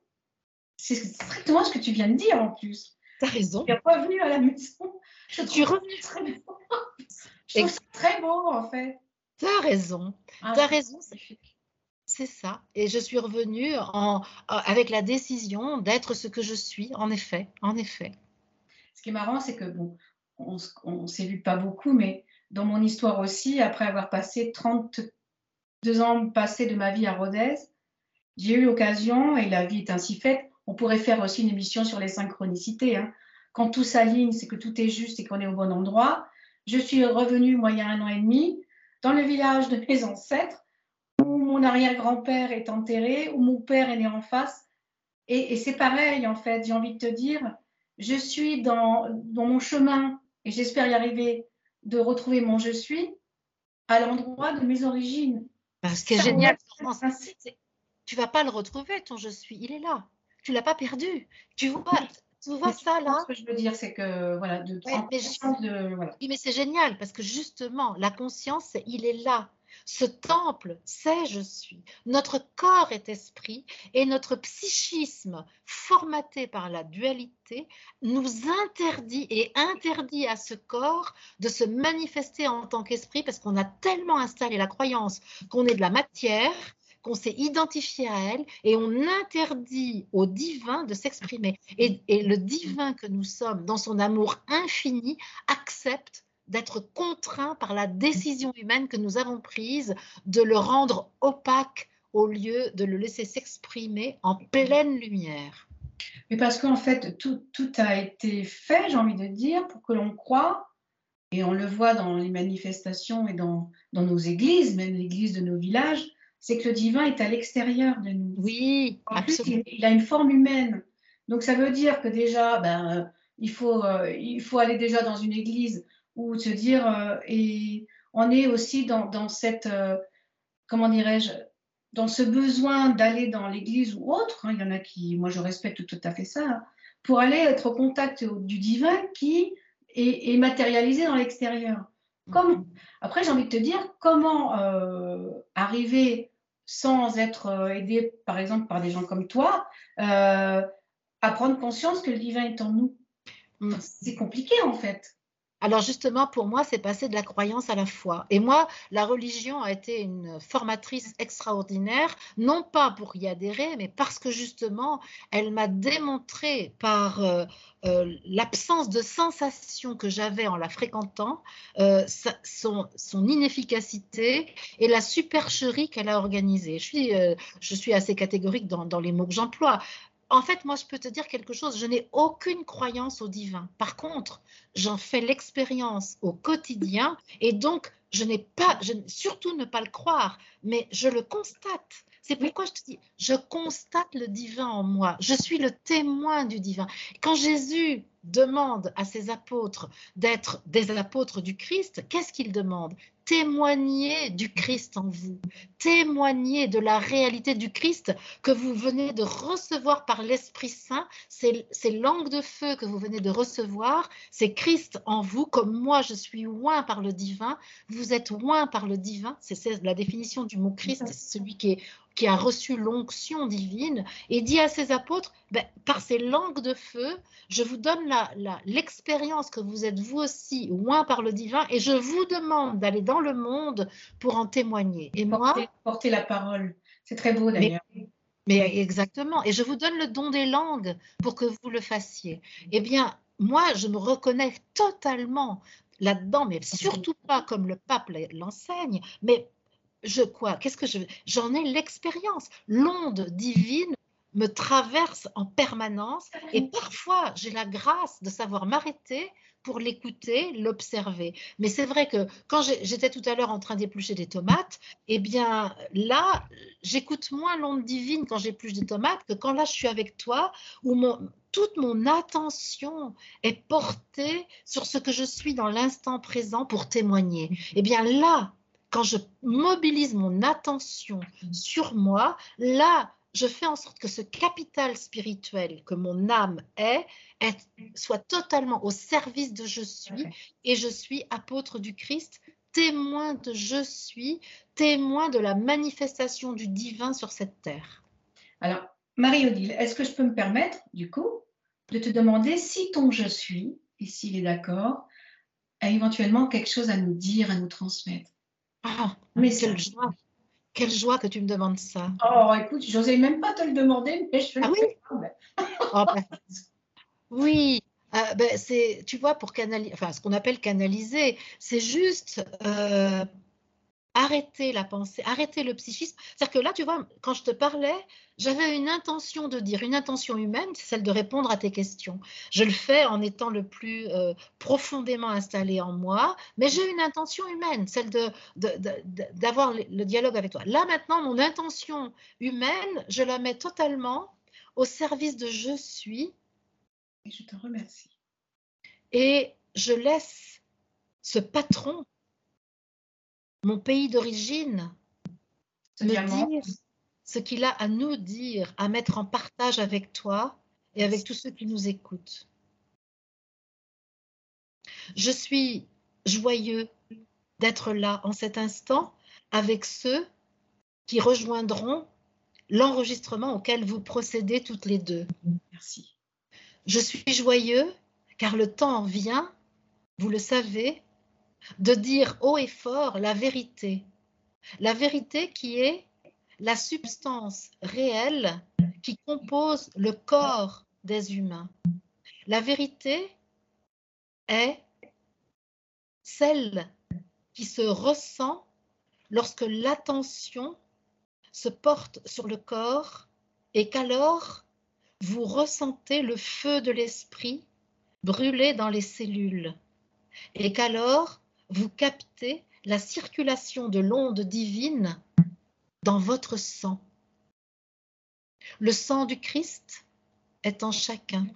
c'est strictement ce que tu viens de dire en plus. Tu as raison. Tu es revenu à la maison. Je suis revenue très beau. Je trouve très beau en fait. Tu as raison. Ah, tu as raison. C'est ça. Et je suis revenue en, avec la décision d'être ce que je suis, en effet. En effet. Ce qui est marrant, c'est que, bon, on ne s'est vu pas beaucoup, mais dans mon histoire aussi, après avoir passé 32 ans passés de ma vie à Rodez, j'ai eu l'occasion, et la vie est ainsi faite, on pourrait faire aussi une émission sur les synchronicités. Hein. Quand tout s'aligne, c'est que tout est juste et qu'on est au bon endroit. Je suis revenue, moi, il y a un an et demi, dans le village de mes ancêtres, où mon arrière-grand-père est enterré, où mon père est né en face. Et, c'est pareil, en fait, j'ai envie de te dire, je suis dans, dans mon chemin, et j'espère y arriver, de retrouver mon je suis à l'endroit de mes origines. Ce qui est génial, tu vas pas le retrouver, ton je suis, il est là tu l'as pas perdu. Tu vois, tu vois ça là? Ce que je veux dire, c'est que voilà, de, de voilà. Oui, mais c'est génial parce que justement, la conscience, il est là. Ce temple, c'est je suis. Notre corps est esprit et notre psychisme, formaté par la dualité, nous interdit et interdit à ce corps de se manifester en tant qu'esprit parce qu'on a tellement installé la croyance qu'on est de la matière qu'on s'est identifié à elle et on interdit au divin de s'exprimer. Et, le divin que nous sommes, dans son amour infini, accepte d'être contraint par la décision humaine que nous avons prise de le rendre opaque au lieu de le laisser s'exprimer en pleine lumière. Mais parce qu'en fait, tout, a été fait, j'ai envie de dire, pour que l'on croit, et on le voit dans les manifestations et dans nos églises, même l'église de nos villages, c'est que le divin est à l'extérieur de nous. Oui, en plus, il, a une forme humaine. Donc ça veut dire que déjà, ben, euh, il, faut, euh, il faut aller déjà dans une église ou se dire, euh, et on est aussi dans, cette, comment dirais-je, dans ce besoin d'aller dans l'église ou autre. Hein. il y en a qui, moi je respecte tout à fait ça, pour aller être au contact du divin qui est, est matérialisé dans l'extérieur. Comme, après, j'ai envie de te dire comment arriver sans être euh, aidé, par exemple, par des gens comme toi, euh, à prendre conscience que le divin est en nous. Mm. C'est compliqué, en fait. Alors justement, pour moi, c'est passer de la croyance à la foi. Et moi, la religion a été une formatrice extraordinaire, non pas pour y adhérer, mais parce que justement, elle m'a démontré par euh, euh, l'absence de sensation que j'avais en la fréquentant, euh, son, inefficacité et la supercherie qu'elle a organisée. Je suis, assez catégorique dans, dans les mots que j'emploie. En fait, moi, je peux te dire quelque chose. Je n'ai aucune croyance au divin. Par contre, j'en fais l'expérience au quotidien et donc, je n'ai pas, surtout ne pas le croire, mais je le constate. C'est pourquoi je te dis, je constate le divin en moi. Je suis le témoin du divin. Quand Jésus demande à ses apôtres d'être des apôtres du Christ, qu'est-ce qu'il demande? Témoigner du Christ en vous, témoigner de la réalité du Christ que vous venez de recevoir par l'Esprit Saint, ces, langues de feu que vous venez de recevoir, c'est Christ en vous, comme moi je suis oint par le divin, vous êtes oint par le divin, c'est la définition du mot Christ, c'est celui qui est qui a reçu l'onction divine. Et dit à ses apôtres, ben, par ces langues de feu, je vous donne l'expérience que vous êtes vous aussi loin par le divin et je vous demande d'aller dans le monde pour en témoigner. Et moi, porter la parole, c'est très beau d'ailleurs. Mais, exactement. Et je vous donne le don des langues pour que vous le fassiez. Eh bien, moi, je me reconnais totalement là-dedans, mais surtout pas comme le pape l'enseigne, mais je quoi? Qu'est-ce que je J'en ai l'expérience. L'onde divine me traverse en permanence et parfois j'ai la grâce de savoir m'arrêter pour l'écouter, l'observer. Mais c'est vrai que quand j'étais tout à l'heure en train d'éplucher des tomates, eh bien là, j'écoute moins l'onde divine quand j'épluche des tomates que quand là je suis avec toi, où mon, toute mon attention est portée sur ce que je suis dans l'instant présent pour témoigner. Eh bien là, quand je mobilise mon attention sur moi, là, je fais en sorte que ce capital spirituel que mon âme est, soit totalement au service de je suis et je suis apôtre du Christ, témoin de je suis, témoin de la manifestation du divin sur cette terre. Alors, Marie-Odile, est-ce que je peux me permettre, du coup, de te demander si ton je suis, et s'il est d'accord, a éventuellement quelque chose à nous dire, à nous transmettre? Ah, mais quelle joie. Quelle joie que tu me demandes ça. Oh, écoute, j'osais même pas te le demander, mais je ah oui oh, ben. Oui, euh, ben, c'est, tu vois, pour canaliser, enfin, ce qu'on appelle canaliser, c'est juste euh, arrêter la pensée, arrêter le psychisme. C'est-à-dire que là, tu vois, quand je te parlais, j'avais une intention de dire, une intention humaine, c'est celle de répondre à tes questions. Je le fais en étant le plus euh, profondément installé en moi, mais j'ai une intention humaine, celle de, d'avoir le dialogue avec toi. Là, maintenant, mon intention humaine, je la mets totalement au service de je suis. Et je te remercie. Et je laisse ce patron mon pays d'origine, me dire ce qu'il a à nous dire, à mettre en partage avec toi et avec tous ceux qui nous écoutent. Je suis joyeux d'être là en cet instant avec ceux qui rejoindront l'enregistrement auquel vous procédez toutes les deux. Merci. Je suis joyeux car le temps vient, vous le savez, de dire haut et fort la vérité. La vérité qui est la substance réelle qui compose le corps des humains. La vérité est celle qui se ressent lorsque l'attention se porte sur le corps et qu'alors vous ressentez le feu de l'esprit brûler dans les cellules et qu'alors vous captez la circulation de l'onde divine dans votre sang. Le sang du Christ est en chacun.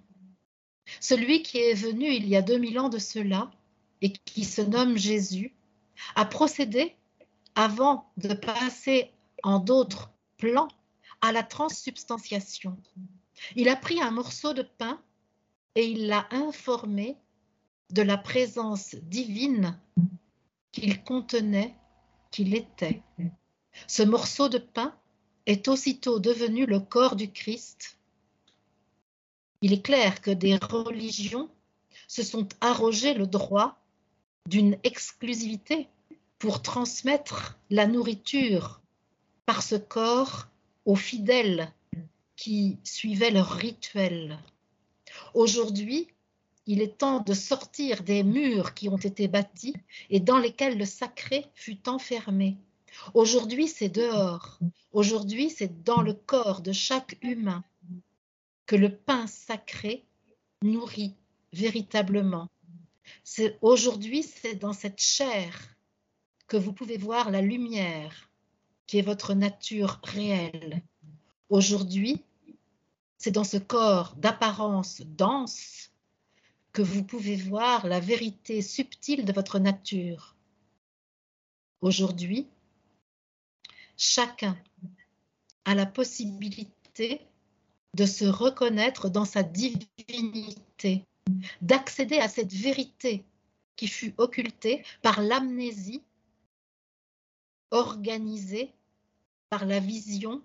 Celui qui est venu il y a 2000 ans de cela et qui se nomme Jésus a procédé, avant de passer en d'autres plans, à la transsubstantiation. Il a pris un morceau de pain et il l'a informé de la présence divine qu'il contenait, qu'il était. Ce morceau de pain est aussitôt devenu le corps du Christ. Il est clair que des religions se sont arrogées le droit d'une exclusivité pour transmettre la nourriture par ce corps aux fidèles qui suivaient leur rituel. Aujourd'hui, il est temps de sortir des murs qui ont été bâtis et dans lesquels le sacré fut enfermé. Aujourd'hui, c'est dehors. Aujourd'hui, c'est dans le corps de chaque humain que le pain sacré nourrit véritablement. C'est aujourd'hui, c'est dans cette chair que vous pouvez voir la lumière qui est votre nature réelle. Aujourd'hui, c'est dans ce corps d'apparence dense que vous pouvez voir la vérité subtile de votre nature. Aujourd'hui, chacun a la possibilité de se reconnaître dans sa divinité, d'accéder à cette vérité qui fut occultée par l'amnésie organisée par la vision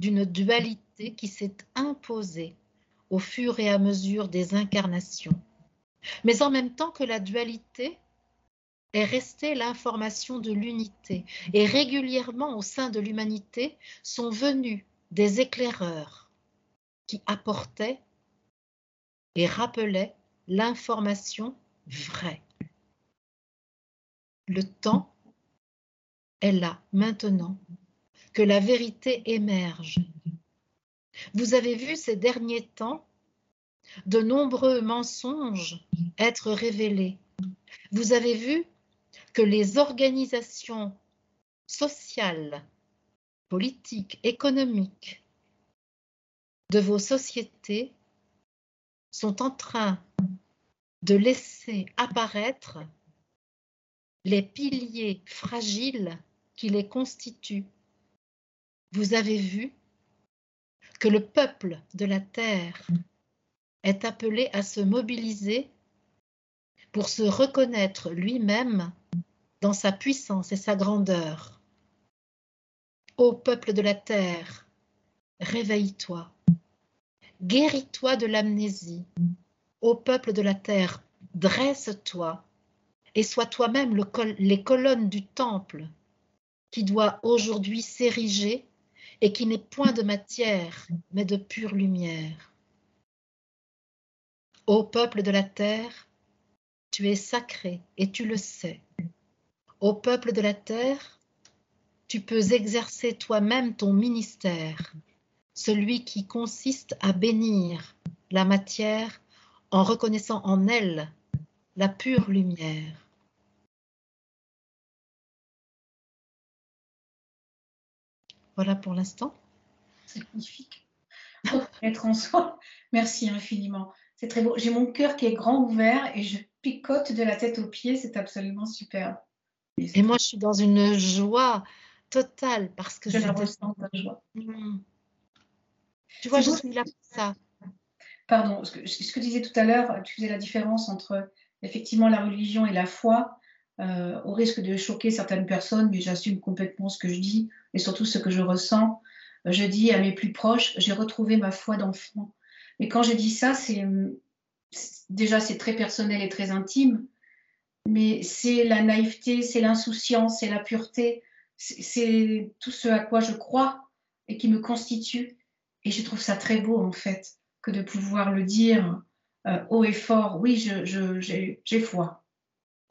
d'une dualité qui s'est imposée au fur et à mesure des incarnations. Mais en même temps que la dualité est restée l'information de l'unité et régulièrement au sein de l'humanité sont venus des éclaireurs qui apportaient et rappelaient l'information vraie. Le temps est là maintenant que la vérité émerge. Vous avez vu ces derniers temps de nombreux mensonges être révélés. Vous avez vu que les organisations sociales, politiques, économiques de vos sociétés sont en train de laisser apparaître les piliers fragiles qui les constituent vous avez vu que le peuple de la terre est appelé à se mobiliser pour se reconnaître lui-même dans sa puissance et sa grandeur. Ô peuple de la terre, réveille-toi, guéris-toi de l'amnésie. Ô peuple de la terre, dresse-toi et sois toi-même le les colonnes du temple qui doit aujourd'hui s'ériger et qui n'est point de matière, mais de pure lumière. Ô peuple de la terre, tu es sacré et tu le sais. Ô peuple de la terre, tu peux exercer toi-même ton ministère, celui qui consiste à bénir la matière en reconnaissant en elle la pure lumière. Voilà pour l'instant. C'est magnifique. être en soi. Merci infiniment. C'est très beau. J'ai mon cœur qui est grand ouvert et je picote de la tête aux pieds. C'est absolument super. Et, moi, je suis dans une joie totale parce que je, la ressens, ta joie. Mmh. Tu vois, je suis là pour ça. Pardon, ce que, ce que tu disais tout à l'heure, tu faisais la différence entre effectivement la religion et la foi. Euh, au risque de choquer certaines personnes, mais j'assume complètement ce que je dis et surtout ce que je ressens. Je dis à mes plus proches, j'ai retrouvé ma foi d'enfant. Mais quand je dis ça, c'est déjà c'est très personnel et très intime, mais c'est la naïveté, c'est l'insouciance, c'est la pureté, c'est tout ce à quoi je crois et qui me constitue. Et je trouve ça très beau en fait que de pouvoir le dire euh, haut et fort. Oui, j'ai foi.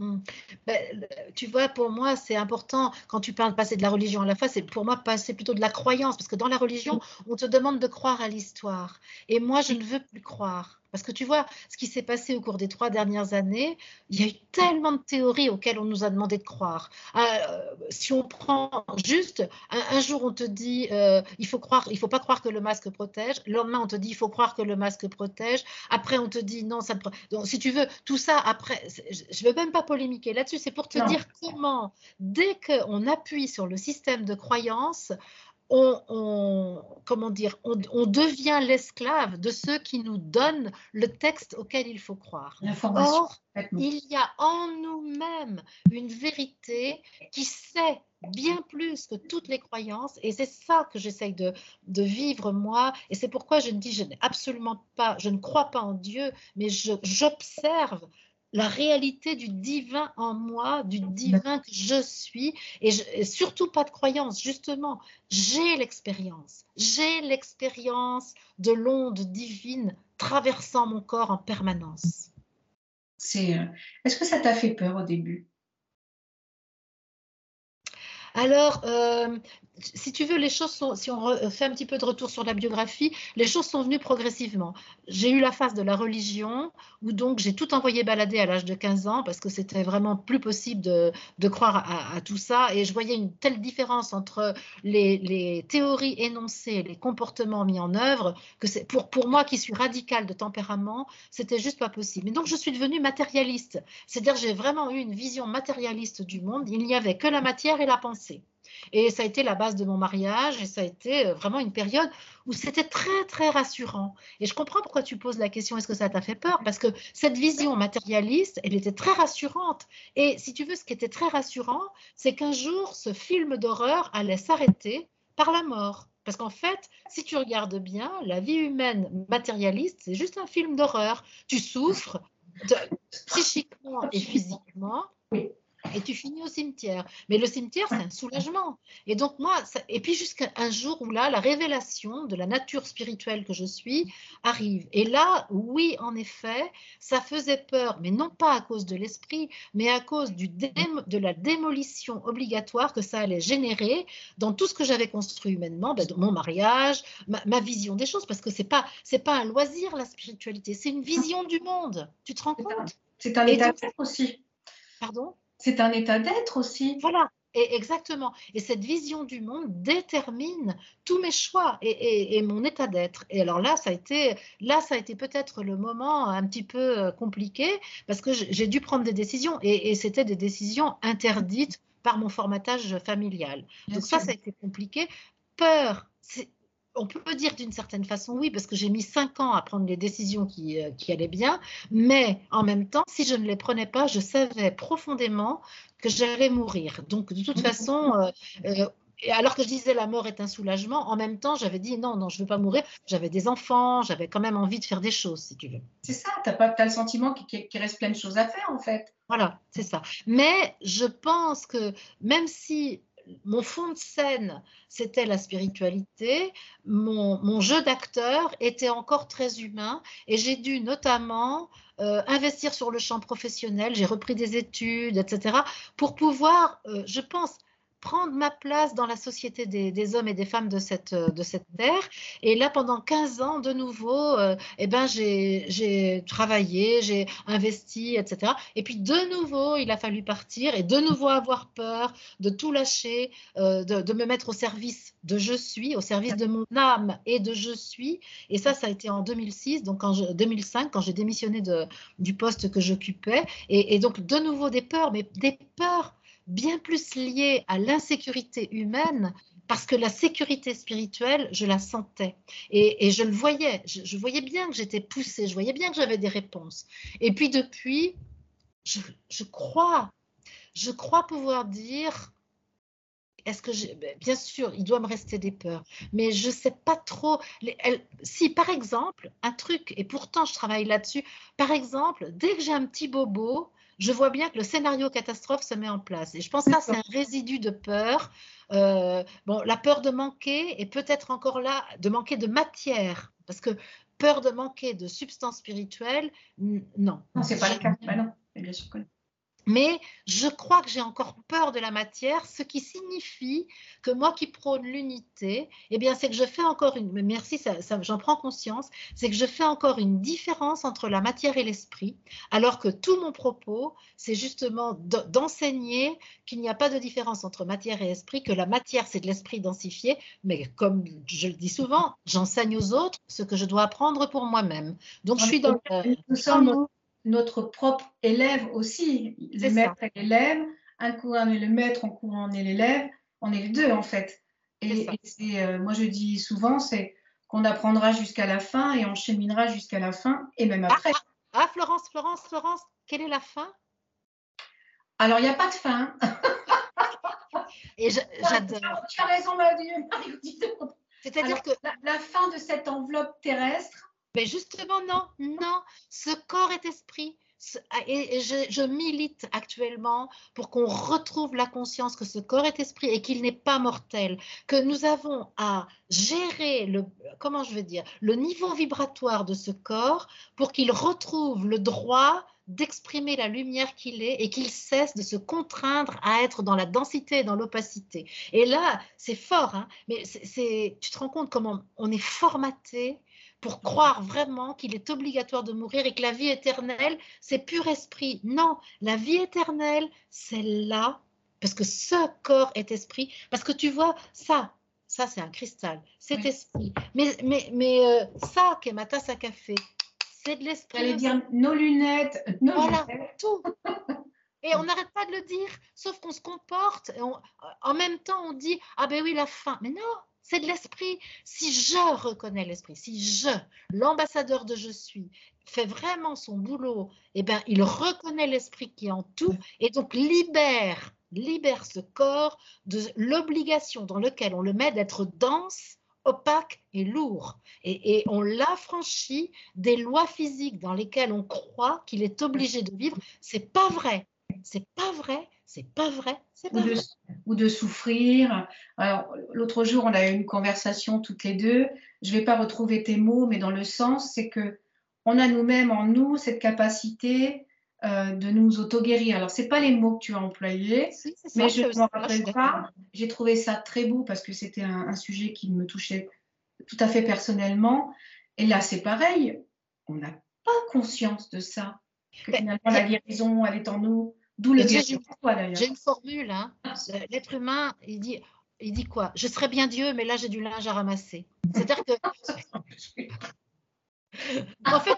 Mmh. Ben, tu vois, pour moi, c'est important, quand tu parles de passer de la religion à la foi, c'est pour moi passer plutôt de la croyance, parce que dans la religion, on te demande de croire à l'histoire. Et moi, je ne veux plus croire. Parce que tu vois, ce qui s'est passé au cours des trois dernières années, il y a eu tellement de théories auxquelles on nous a demandé de croire. Euh, si on prend juste, un, jour on te dit, euh, il faut croire, il faut pas croire que le masque protège. Le lendemain on te dit, il faut croire que le masque protège. Après on te dit, non, ça. Donc, si tu veux, tout ça après, je veux même pas polémiquer là-dessus. C'est pour te dire comment, dès qu'on appuie sur le système de croyance, on, comment dire, on, devient l'esclave de ceux qui nous donnent le texte auquel il faut croire. Or, il y a en nous-mêmes une vérité qui sait bien plus que toutes les croyances, et c'est ça que j'essaye de, de, vivre moi, et c'est pourquoi je ne dis, je n'ai absolument pas, je ne crois pas en Dieu, mais j'observe la réalité du divin en moi, du divin que je suis, et, surtout pas de croyance, justement, j'ai l'expérience, j'ai l'expérience de l'onde divine traversant mon corps en permanence. Euh, est-ce que ça t'a fait peur au début? Alors, euh, si tu veux, les choses sont, si on fait un petit peu de retour sur la biographie, les choses sont venues progressivement. J'ai eu la phase de la religion, où donc j'ai tout envoyé balader à l'âge de 15 ans, parce que c'était vraiment plus possible de, croire à, tout ça, et je voyais une telle différence entre les, théories énoncées et les comportements mis en œuvre, que pour, pour moi qui suis radicale de tempérament, c'était juste pas possible. Et donc je suis devenue matérialiste, c'est-à-dire j'ai vraiment eu une vision matérialiste du monde, il n'y avait que la matière et la pensée. Et ça a été la base de mon mariage et ça a été euh, vraiment une période où c'était très, très rassurant. Et je comprends pourquoi tu poses la question, est-ce que ça t'a fait peur? Parce que cette vision matérialiste, elle était très rassurante. Et si tu veux, ce qui était très rassurant, c'est qu'un jour, ce film d'horreur allait s'arrêter par la mort. Parce qu'en fait, si tu regardes bien, la vie humaine matérialiste, c'est juste un film d'horreur. Tu souffres psychiquement et physiquement. Et tu finis au cimetière. Mais le cimetière, c'est un soulagement. Et donc moi, et puis jusqu'à un jour où là, la révélation de la nature spirituelle que je suis arrive. Et là, oui, en effet, ça faisait peur, mais non pas à cause de l'esprit, mais à cause du de la démolition obligatoire que ça allait générer dans tout ce que j'avais construit humainement, ben, dans mon mariage, ma, vision des choses, parce que c'est pas c'est pas un loisir la spiritualité, c'est une vision du monde. Tu te rends compte? C'est un état aussi. Pardon? C'est un état d'être aussi. Voilà, et exactement. Et cette vision du monde détermine tous mes choix et, mon état d'être. Et alors là, ça a été, là, ça a été peut-être le moment un petit peu euh, compliqué parce que j'ai dû prendre des décisions et, c'était des décisions interdites par mon formatage familial. Donc ça, ça a été compliqué. Peur, on peut dire d'une certaine façon oui, parce que j'ai mis cinq ans à prendre les décisions qui, euh, qui, allaient bien, mais en même temps, si je ne les prenais pas, je savais profondément que j'allais mourir. Donc, de toute mmh. façon, euh, euh, et alors que je disais la mort est un soulagement, en même temps, j'avais dit non, non, je ne veux pas mourir. J'avais des enfants, j'avais quand même envie de faire des choses, si tu veux. C'est ça, tu as, as, le sentiment qu'il reste plein de choses à faire, en fait. Voilà, c'est ça. Mais je pense que même si mon fond de scène, c'était la spiritualité. Mon, jeu d'acteur était encore très humain et j'ai dû notamment euh, investir sur le champ professionnel. J'ai repris des études, etc., pour pouvoir, euh, je pense, prendre ma place dans la société des, hommes et des femmes de cette, de cette terre. Et là, pendant 15 ans, de nouveau, euh, eh ben, j'ai travaillé, j'ai investi, etc. Et puis, de nouveau, il a fallu partir et de nouveau avoir peur de tout lâcher, euh, de, me mettre au service de je suis, au service de mon âme et de je suis. Et ça, ça a été en 2006, donc en 2005, quand j'ai démissionné de, du poste que j'occupais. Et donc, de nouveau, des peurs, mais des peurs bien plus lié à l'insécurité humaine parce que la sécurité spirituelle, je la sentais et, je le voyais. Je, voyais bien que j'étais poussée, je voyais bien que j'avais des réponses. Et puis depuis, je, crois, je crois pouvoir dire est-ce que ben, bien sûr, il doit me rester des peurs, mais je ne sais pas trop. si par exemple, un truc, et pourtant je travaille là-dessus, par exemple, dès que j'ai un petit bobo, je vois bien que le scénario catastrophe se met en place. Et je pense que ça, c'est un résidu de peur. Euh, bon, la peur de manquer et peut-être encore là, de manquer de matière. Parce que peur de manquer de substance spirituelle, non. Non, c'est pas le cas. Bah non, bien sûr que non. Mais je crois que j'ai encore peur de la matière, ce qui signifie que moi qui prône l'unité, eh bien, c'est que je fais encore une, merci, ça, j'en prends conscience, c'est que je fais encore une différence entre la matière et l'esprit, alors que tout mon propos, c'est justement d'enseigner qu'il n'y a pas de différence entre matière et esprit, que la matière, c'est de l'esprit densifié, mais comme je le dis souvent, j'enseigne aux autres ce que je dois apprendre pour moi-même. Donc, je suis dans le notre propre élève aussi. Le maître et l'élève, un coup on est le maître, un coup on est l'élève, on est les deux en fait. Et, et moi, je dis souvent, c'est qu'on apprendra jusqu'à la fin et on cheminera jusqu'à la fin et même ah, après. Ah, ah, Florence, Florence, Florence, quelle est la fin? Alors, il n'y a pas de fin. et j'adore. Tu as raison, Marie C'est-à-dire que la, fin de cette enveloppe terrestre. Mais justement, non, non. Ce corps est esprit. Et je, milite actuellement pour qu'on retrouve la conscience que ce corps est esprit et qu'il n'est pas mortel, que nous avons à gérer le, comment je veux dire, le niveau vibratoire de ce corps pour qu'il retrouve le droit d'exprimer la lumière qu'il est et qu'il cesse de se contraindre à être dans la densité et dans l'opacité. Et là, c'est fort, hein, mais tu te rends compte comment on est formaté pour croire vraiment qu'il est obligatoire de mourir et que la vie éternelle, c'est pur esprit. Non, la vie éternelle, c'est là, parce que ce corps est esprit, parce que tu vois, ça, ça c'est un cristal, c'est esprit. Mais, mais, mais euh, ça, qui est ma tasse à café, c'est de l'esprit. J'allais dire nos lunettes, nos voilà, tout. Et on n'arrête pas de le dire, sauf qu'on se comporte, et en même temps on dit, ah ben oui, la fin. Mais non, c'est de l'esprit. Si je reconnais l'esprit, si je, l'ambassadeur de je suis, fait vraiment son boulot, eh bien, il reconnaît l'esprit qui est en tout et donc libère, libère ce corps de l'obligation dans laquelle on le met d'être dense, opaque et lourd. Et, et on l'affranchit des lois physiques dans lesquelles on croit qu'il est obligé de vivre. C'est pas vrai. C'est pas vrai c'est pas vrai. Ou, De, ou de souffrir. Alors, l'autre jour, on a eu une conversation toutes les deux. Je ne vais pas retrouver tes mots, mais dans le sens, c'est que on a nous-mêmes en nous cette capacité euh, de nous auto-guérir. Alors, ce pas les mots que tu as employés, mais je ne m'en rappelle pas. J'ai trouvé ça très beau parce que c'était un, sujet qui me touchait tout à fait personnellement. Et là, c'est pareil. On n'a pas conscience de ça. Que finalement, la guérison, elle est en nous. D'où le J'ai une formule. Hein. L'être humain, il dit, il dit quoi? Je serais bien Dieu, mais là j'ai du linge à ramasser. C'est-à-dire que. en fait,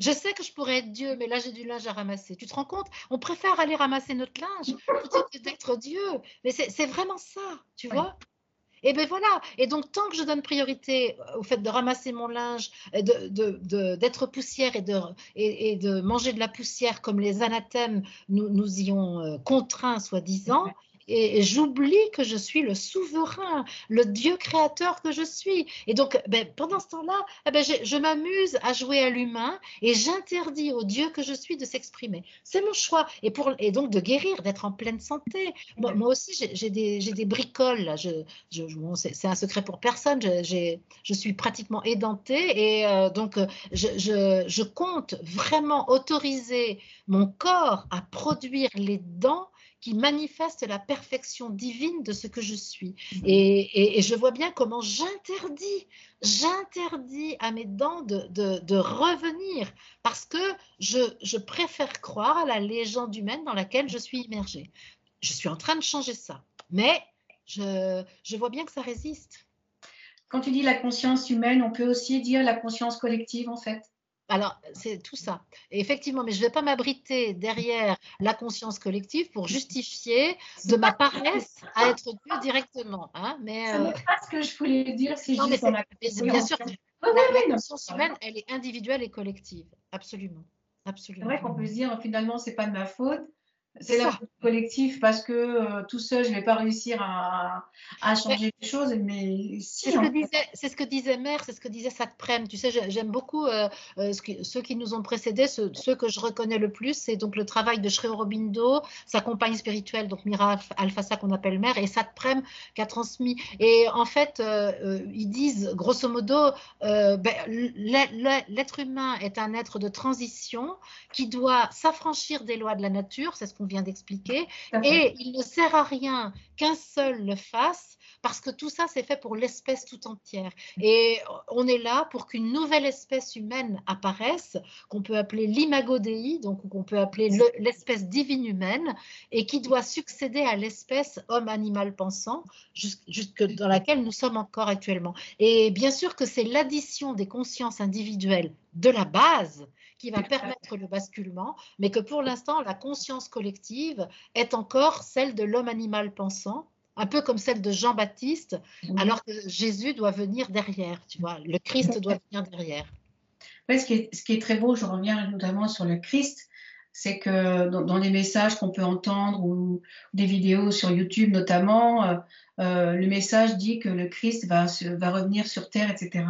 je, sais que je pourrais être Dieu, mais là j'ai du linge à ramasser. Tu te rends compte? On préfère aller ramasser notre linge plutôt que d'être Dieu. Mais c'est vraiment ça, tu vois? Et bien voilà, et donc tant que je donne priorité au fait de ramasser mon linge, d'être de, poussière et de, et, de manger de la poussière comme les anathèmes nous, nous y ont euh, contraints, soi-disant, et j'oublie que je suis le souverain, le Dieu créateur que je suis. Et donc, ben, pendant ce temps-là, eh ben, je, m'amuse à jouer à l'humain et j'interdis au Dieu que je suis de s'exprimer. C'est mon choix. Et, donc de guérir, d'être en pleine santé. Moi, aussi, j'ai des, bricoles. C'est un secret pour personne. Je, suis pratiquement édentée et euh, donc je compte vraiment autoriser mon corps à produire les dents qui manifeste la perfection divine de ce que je suis. Mhm. Et, je vois bien comment j'interdis, j'interdis à mes dents de, revenir parce que je, préfère croire à la légende humaine dans laquelle je suis immergée. Je suis en train de changer ça, mais je, je vois bien que ça résiste. Quand tu dis la conscience humaine, on peut aussi dire la conscience collective en fait. Alors, c'est tout ça. effectivement, mais je ne vais pas m'abriter derrière la conscience collective pour justifier de ma paresse à être Dieu directement. Hein, mais, Ce n'est euh, pas ce que je voulais dire, c'est juste Bien sûr, la, conscience humaine, elle est individuelle et collective. Absolument. Absolument. C'est vrai qu'on peut se dire, finalement, ce n'est pas de ma faute. C'est la collectif parce que euh, tout seul, je ne vais pas réussir à, changer les choses. Mais c'est ce, ce, que disait Mère, c'est ce que disait Satprem. Tu sais, j'aime beaucoup euh, euh, ceux qui nous ont précédés, ceux, que je reconnais le plus. C'est donc le travail de Sri Aurobindo, sa compagne spirituelle, donc Mira Alfassa qu'on appelle Mère, et Satprem qui a transmis. Et en fait, ils disent, grosso modo, ben, l'être humain est un être de transition qui doit s'affranchir des lois de la nature. C'est ce qu'on vient d'expliquer. Et il ne sert à rien qu'un seul le fasse parce que tout ça, c'est fait pour l'espèce tout entière. Et on est là pour qu'une nouvelle espèce humaine apparaisse, qu'on peut appeler l'imago Dei, donc qu'on peut appeler l'espèce divine humaine, et qui doit succéder à l'espèce homme-animal pensant, jusque dans laquelle nous sommes encore actuellement. Et bien sûr que c'est l'addition des consciences individuelles de la base qui va permettre le basculement, mais que pour l'instant, la conscience collective est encore celle de l'homme animal pensant, un peu comme celle de Jean-Baptiste, alors que Jésus doit venir derrière, tu vois, le Christ doit venir derrière. ce, qui est, ce, qui est, très beau, je reviens notamment sur le Christ, c'est que dans, les messages qu'on peut entendre ou des vidéos sur YouTube notamment, euh, euh, le message dit que le Christ va, va revenir sur terre, etc.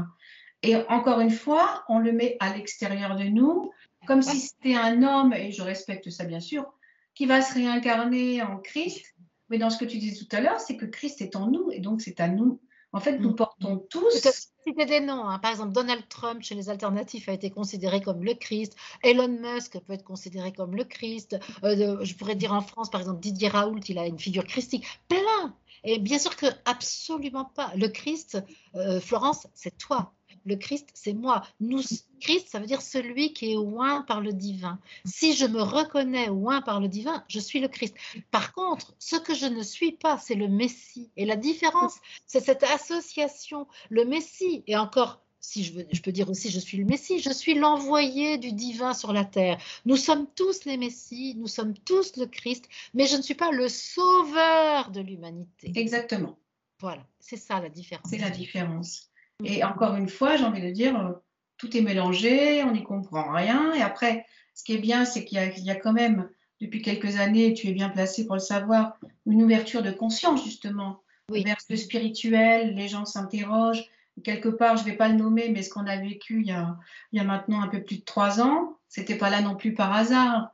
Et encore une fois, on le met à l'extérieur de nous, comme si c'était un homme, et je respecte ça bien sûr, qui va se réincarner en Christ. Mais dans ce que tu disais tout à l'heure, c'est que Christ est en nous, et donc c'est à nous en fait, nous mm. portons tous. Citer des noms. Hein. Par exemple, Donald Trump, chez les alternatifs, a été considéré comme le Christ. Elon Musk peut être considéré comme le Christ. Euh, je pourrais dire en France, par exemple, Didier Raoult, il a une figure christique. Plein. Et bien sûr que absolument pas. Le Christ, euh, Florence, c'est toi. Le Christ, c'est moi. Nous, Christ, ça veut dire celui qui est oint par le divin. Si je me reconnais oint par le divin, je suis le Christ. Par contre, ce que je ne suis pas, c'est le Messie. Et la différence, c'est cette association. Le Messie, et encore si je, veux, je, peux dire aussi je suis le Messie, je suis l'envoyé du divin sur la terre. Nous sommes tous les Messies, nous sommes tous le Christ, mais je ne suis pas le sauveur de l'humanité. Exactement. Voilà, c'est ça la différence. C'est la différence. Et encore une fois, j'ai envie de dire, euh, tout est mélangé, on n'y comprend rien. Et après, ce qui est bien, c'est qu'il y, a quand même, depuis quelques années, tu es bien placé pour le savoir, une ouverture de conscience, justement, vers le spirituel. Les gens s'interrogent. Quelque part, je ne vais pas le nommer, mais ce qu'on a vécu il y a, il y a maintenant un peu plus de trois ans, c'était pas là non plus par hasard.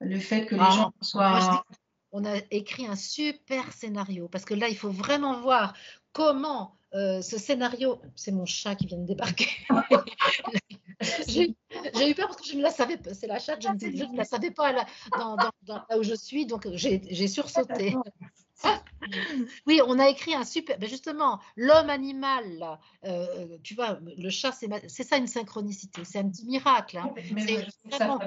Le fait que les ah, gens soient. on a écrit un super scénario parce que là, il faut vraiment voir comment euh, ce scénario, c'est mon chat qui vient de débarquer. j'ai eu peur parce que je ne la savais pas. C'est la chatte, je, ne, la savais pas là, dans, là où je suis, donc j'ai sursauté. oui, on a écrit un super. Ben justement, l'homme animal, euh, tu vois, le chat, c'est ça une synchronicité, c'est un petit miracle. Hein. C'est vraiment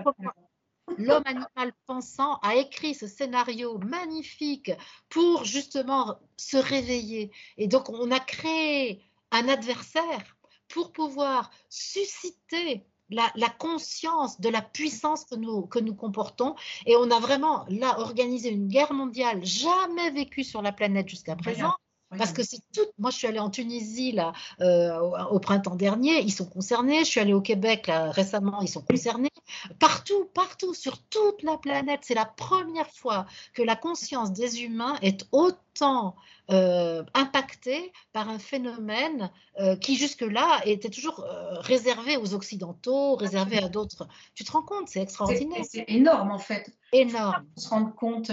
l'homme animal pensant a écrit ce scénario magnifique pour justement se réveiller. Et donc, on a créé un adversaire pour pouvoir susciter la, conscience de la puissance que nous, que nous comportons. Et on a vraiment là organisé une guerre mondiale jamais vécue sur la planète jusqu'à présent. Parce que c'est tout. Moi, je suis allée en Tunisie là euh, au, printemps dernier, ils sont concernés. Je suis allée au Québec là, récemment, ils sont concernés. Partout, partout, sur toute la planète, c'est la première fois que la conscience des humains est autant euh, impactée par un phénomène euh, qui jusque-là était toujours réservé aux occidentaux, réservé à d'autres. Tu te rends compte, c'est extraordinaire. C'est énorme en fait. Énorme. On se rend compte.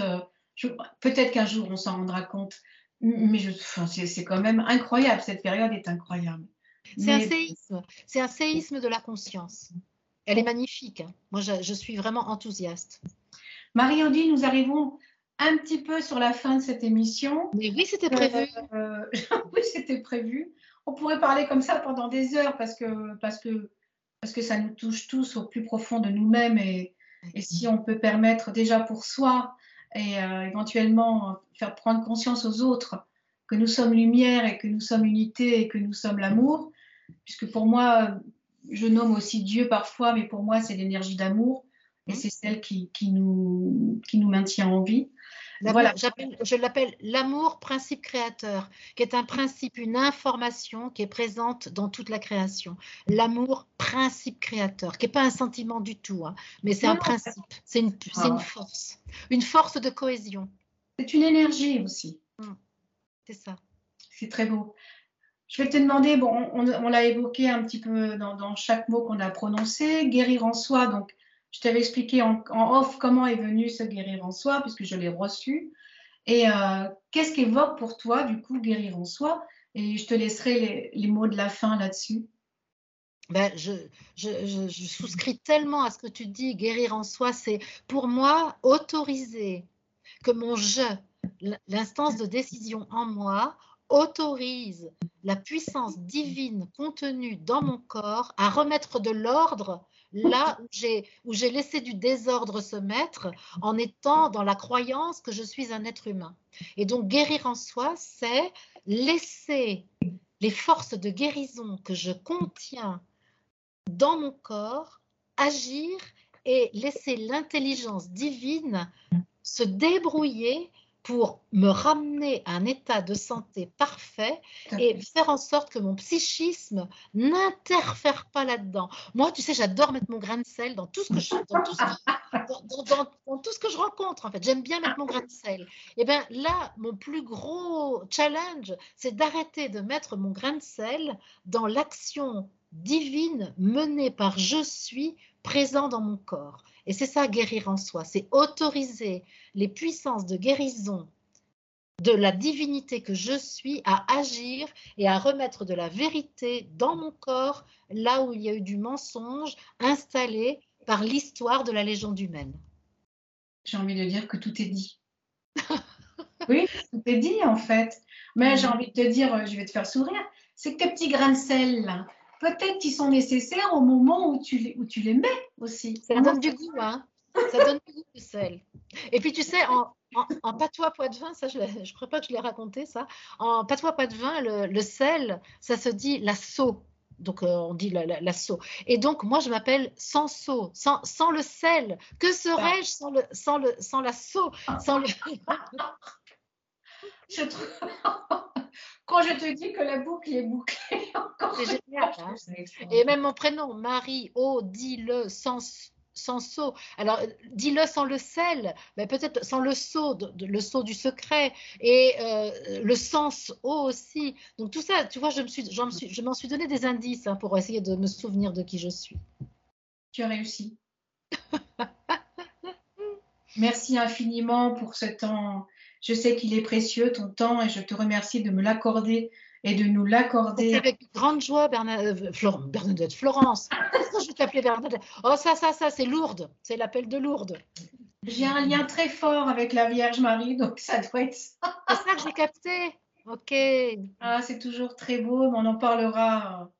Peut-être qu'un jour on s'en rendra compte mais c'est quand même incroyable, cette période est incroyable. C'est un séisme, c'est un séisme de la conscience. Elle est magnifique. Hein. Moi, je, suis vraiment enthousiaste. Marie-Odile, nous arrivons un petit peu sur la fin de cette émission. Mais oui, c'était prévu. Euh, oui, c'était prévu. On pourrait parler comme ça pendant des heures parce que, parce que, parce que ça nous touche tous au plus profond de nous-mêmes et, et si on peut permettre déjà pour soi et euh, éventuellement faire prendre conscience aux autres que nous sommes lumière et que nous sommes unité et que nous sommes l'amour, puisque pour moi, je nomme aussi Dieu parfois, mais pour moi, c'est l'énergie d'amour et c'est celle qui, qui, nous, qui nous maintient en vie. Voilà. Je l'appelle l'amour principe créateur, qui est un principe, une information qui est présente dans toute la création. L'amour principe créateur, qui n'est pas un sentiment du tout, hein, mais c'est un principe, c'est une, une, ah. force, une force de cohésion. C'est une énergie aussi. Mmh. C'est ça. C'est très beau. Je vais te demander, bon, on, l'a évoqué un petit peu dans, dans chaque mot qu'on a prononcé, guérir en soi, donc je t'avais expliqué en, off comment est venu ce guérir en soi, puisque je l'ai reçu. Et euh, qu'est-ce qu'évoque pour toi, du coup, guérir en soi? Et je te laisserai les, mots de la fin là-dessus. Ben, je, je, souscris tellement à ce que tu dis, guérir en soi, c'est pour moi autoriser que mon je, l'instance de décision en moi, autorise la puissance divine contenue dans mon corps à remettre de l'ordre là où j'ai laissé du désordre se mettre en étant dans la croyance que je suis un être humain. Et donc guérir en soi, c'est laisser les forces de guérison que je contiens dans mon corps agir et laisser l'intelligence divine se débrouiller pour me ramener à un état de santé parfait et faire en sorte que mon psychisme n'interfère pas là-dedans. Moi, tu sais, j'adore mettre mon grain de sel dans tout ce que je, dans tout ce, que je rencontre. En fait, j'aime bien mettre mon grain de sel. Et eh bien là, mon plus gros challenge, c'est d'arrêter de mettre mon grain de sel dans l'action divine menée par je suis présent dans mon corps. Et c'est ça guérir en soi, c'est autoriser les puissances de guérison de la divinité que je suis à agir et à remettre de la vérité dans mon corps là où il y a eu du mensonge installé par l'histoire de la légende humaine. J'ai envie de dire que tout est dit. oui, tout est dit en fait. Mais j'ai envie de te dire, je vais te faire sourire, c'est que tes petits grains de sel, là, peut-être qu'ils sont nécessaires au moment où tu les, où tu les mets aussi. Ça donne du goût, hein Ça donne du goût, le sel. Et puis, tu sais, en, en, patois poitevin, ça, je ne crois pas que je l'ai raconté, ça. En patois poitevin, le, le sel, ça se dit la sau. Donc, euh, on dit la, la, sau. Et donc, moi, je m'appelle sans sau, sans, sans, le sel. Que serais-je sans, le, sans, le, sans la sau sans le... je trouve quand je te dis que la boucle est bouclée, encore. C'est génial. Hein. Et même mon prénom, Marie, oh, dis-le sans, sans saut. Alors, dis-le sans le sel, mais peut-être sans le saut, le saut du secret, et euh, le sens O aussi. Donc tout ça, tu vois, je, me suis, suis, je m'en suis donné des indices hein, pour essayer de me souvenir de qui je suis. Tu as réussi. Merci infiniment pour ce temps je sais qu'il est précieux, ton temps, et je te remercie de me l'accorder et de nous l'accorder. Avec grande joie, Bernadette, euh, Bernadette Florence. je vais t'appeler Bernadette. Oh, ça, ça, ça, c'est Lourdes. C'est l'appel de Lourdes. J'ai un lien très fort avec la Vierge Marie, donc ça doit être ça. C'est ça que j'ai capté. Ok. Ah, c'est toujours très beau, mais on en parlera.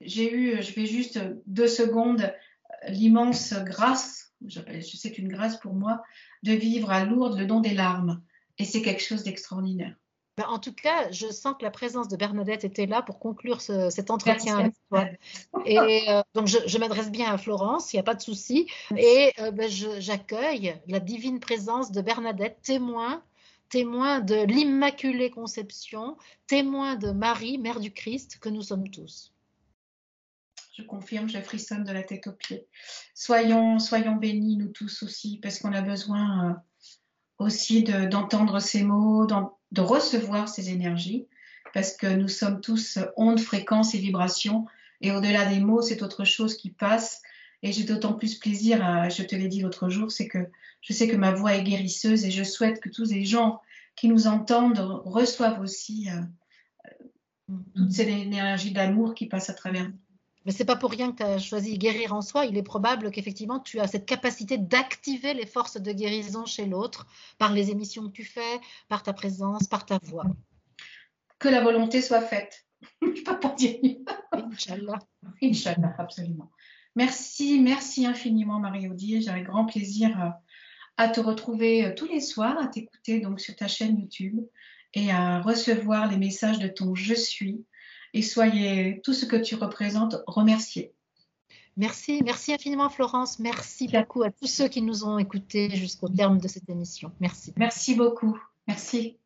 J'ai eu, je vais juste deux secondes, l'immense grâce, c'est une grâce pour moi, de vivre à Lourdes le don des larmes. Et c'est quelque chose d'extraordinaire. Ben, en tout cas, je sens que la présence de Bernadette était là pour conclure cet entretien avec toi. Et euh, donc, je, m'adresse bien à Florence, il n'y a pas de souci. Et euh, ben, j'accueille la divine présence de Bernadette, témoin, témoin de l'Immaculée Conception, témoin de Marie, Mère du Christ, que nous sommes tous. Je confirme, je frissonne de la tête aux pieds. Soyons, soyons bénis, nous tous aussi, parce qu'on a besoin. Aussi d'entendre ces mots, de recevoir ces énergies, parce que nous sommes tous ondes, fréquences et vibrations, et au-delà des mots, c'est autre chose qui passe. Et j'ai d'autant plus plaisir, à, je te l'ai dit l'autre jour, c'est que je sais que ma voix est guérisseuse et je souhaite que tous les gens qui nous entendent reçoivent aussi euh, euh, toute cette énergie d'amour qui passe à travers nous. Mais c'est pas pour rien que tu as choisi guérir en soi. Il est probable qu'effectivement tu as cette capacité d'activer les forces de guérison chez l'autre par les émissions que tu fais, par ta présence, par ta voix. Que la volonté soit faite. Je ne peux pas dire Inch'Allah. Inch'Allah, absolument. Merci, merci infiniment Marie-Odile. J'ai un grand plaisir à, euh, à te retrouver euh, tous les soirs, à t'écouter donc sur ta chaîne YouTube et à recevoir les messages de ton Je suis et soyez tout ce que tu représentes remerciés. Merci, merci infiniment Florence. Merci beaucoup à tous ceux qui nous ont écoutés jusqu'au terme de cette émission. Merci. Merci beaucoup. Merci.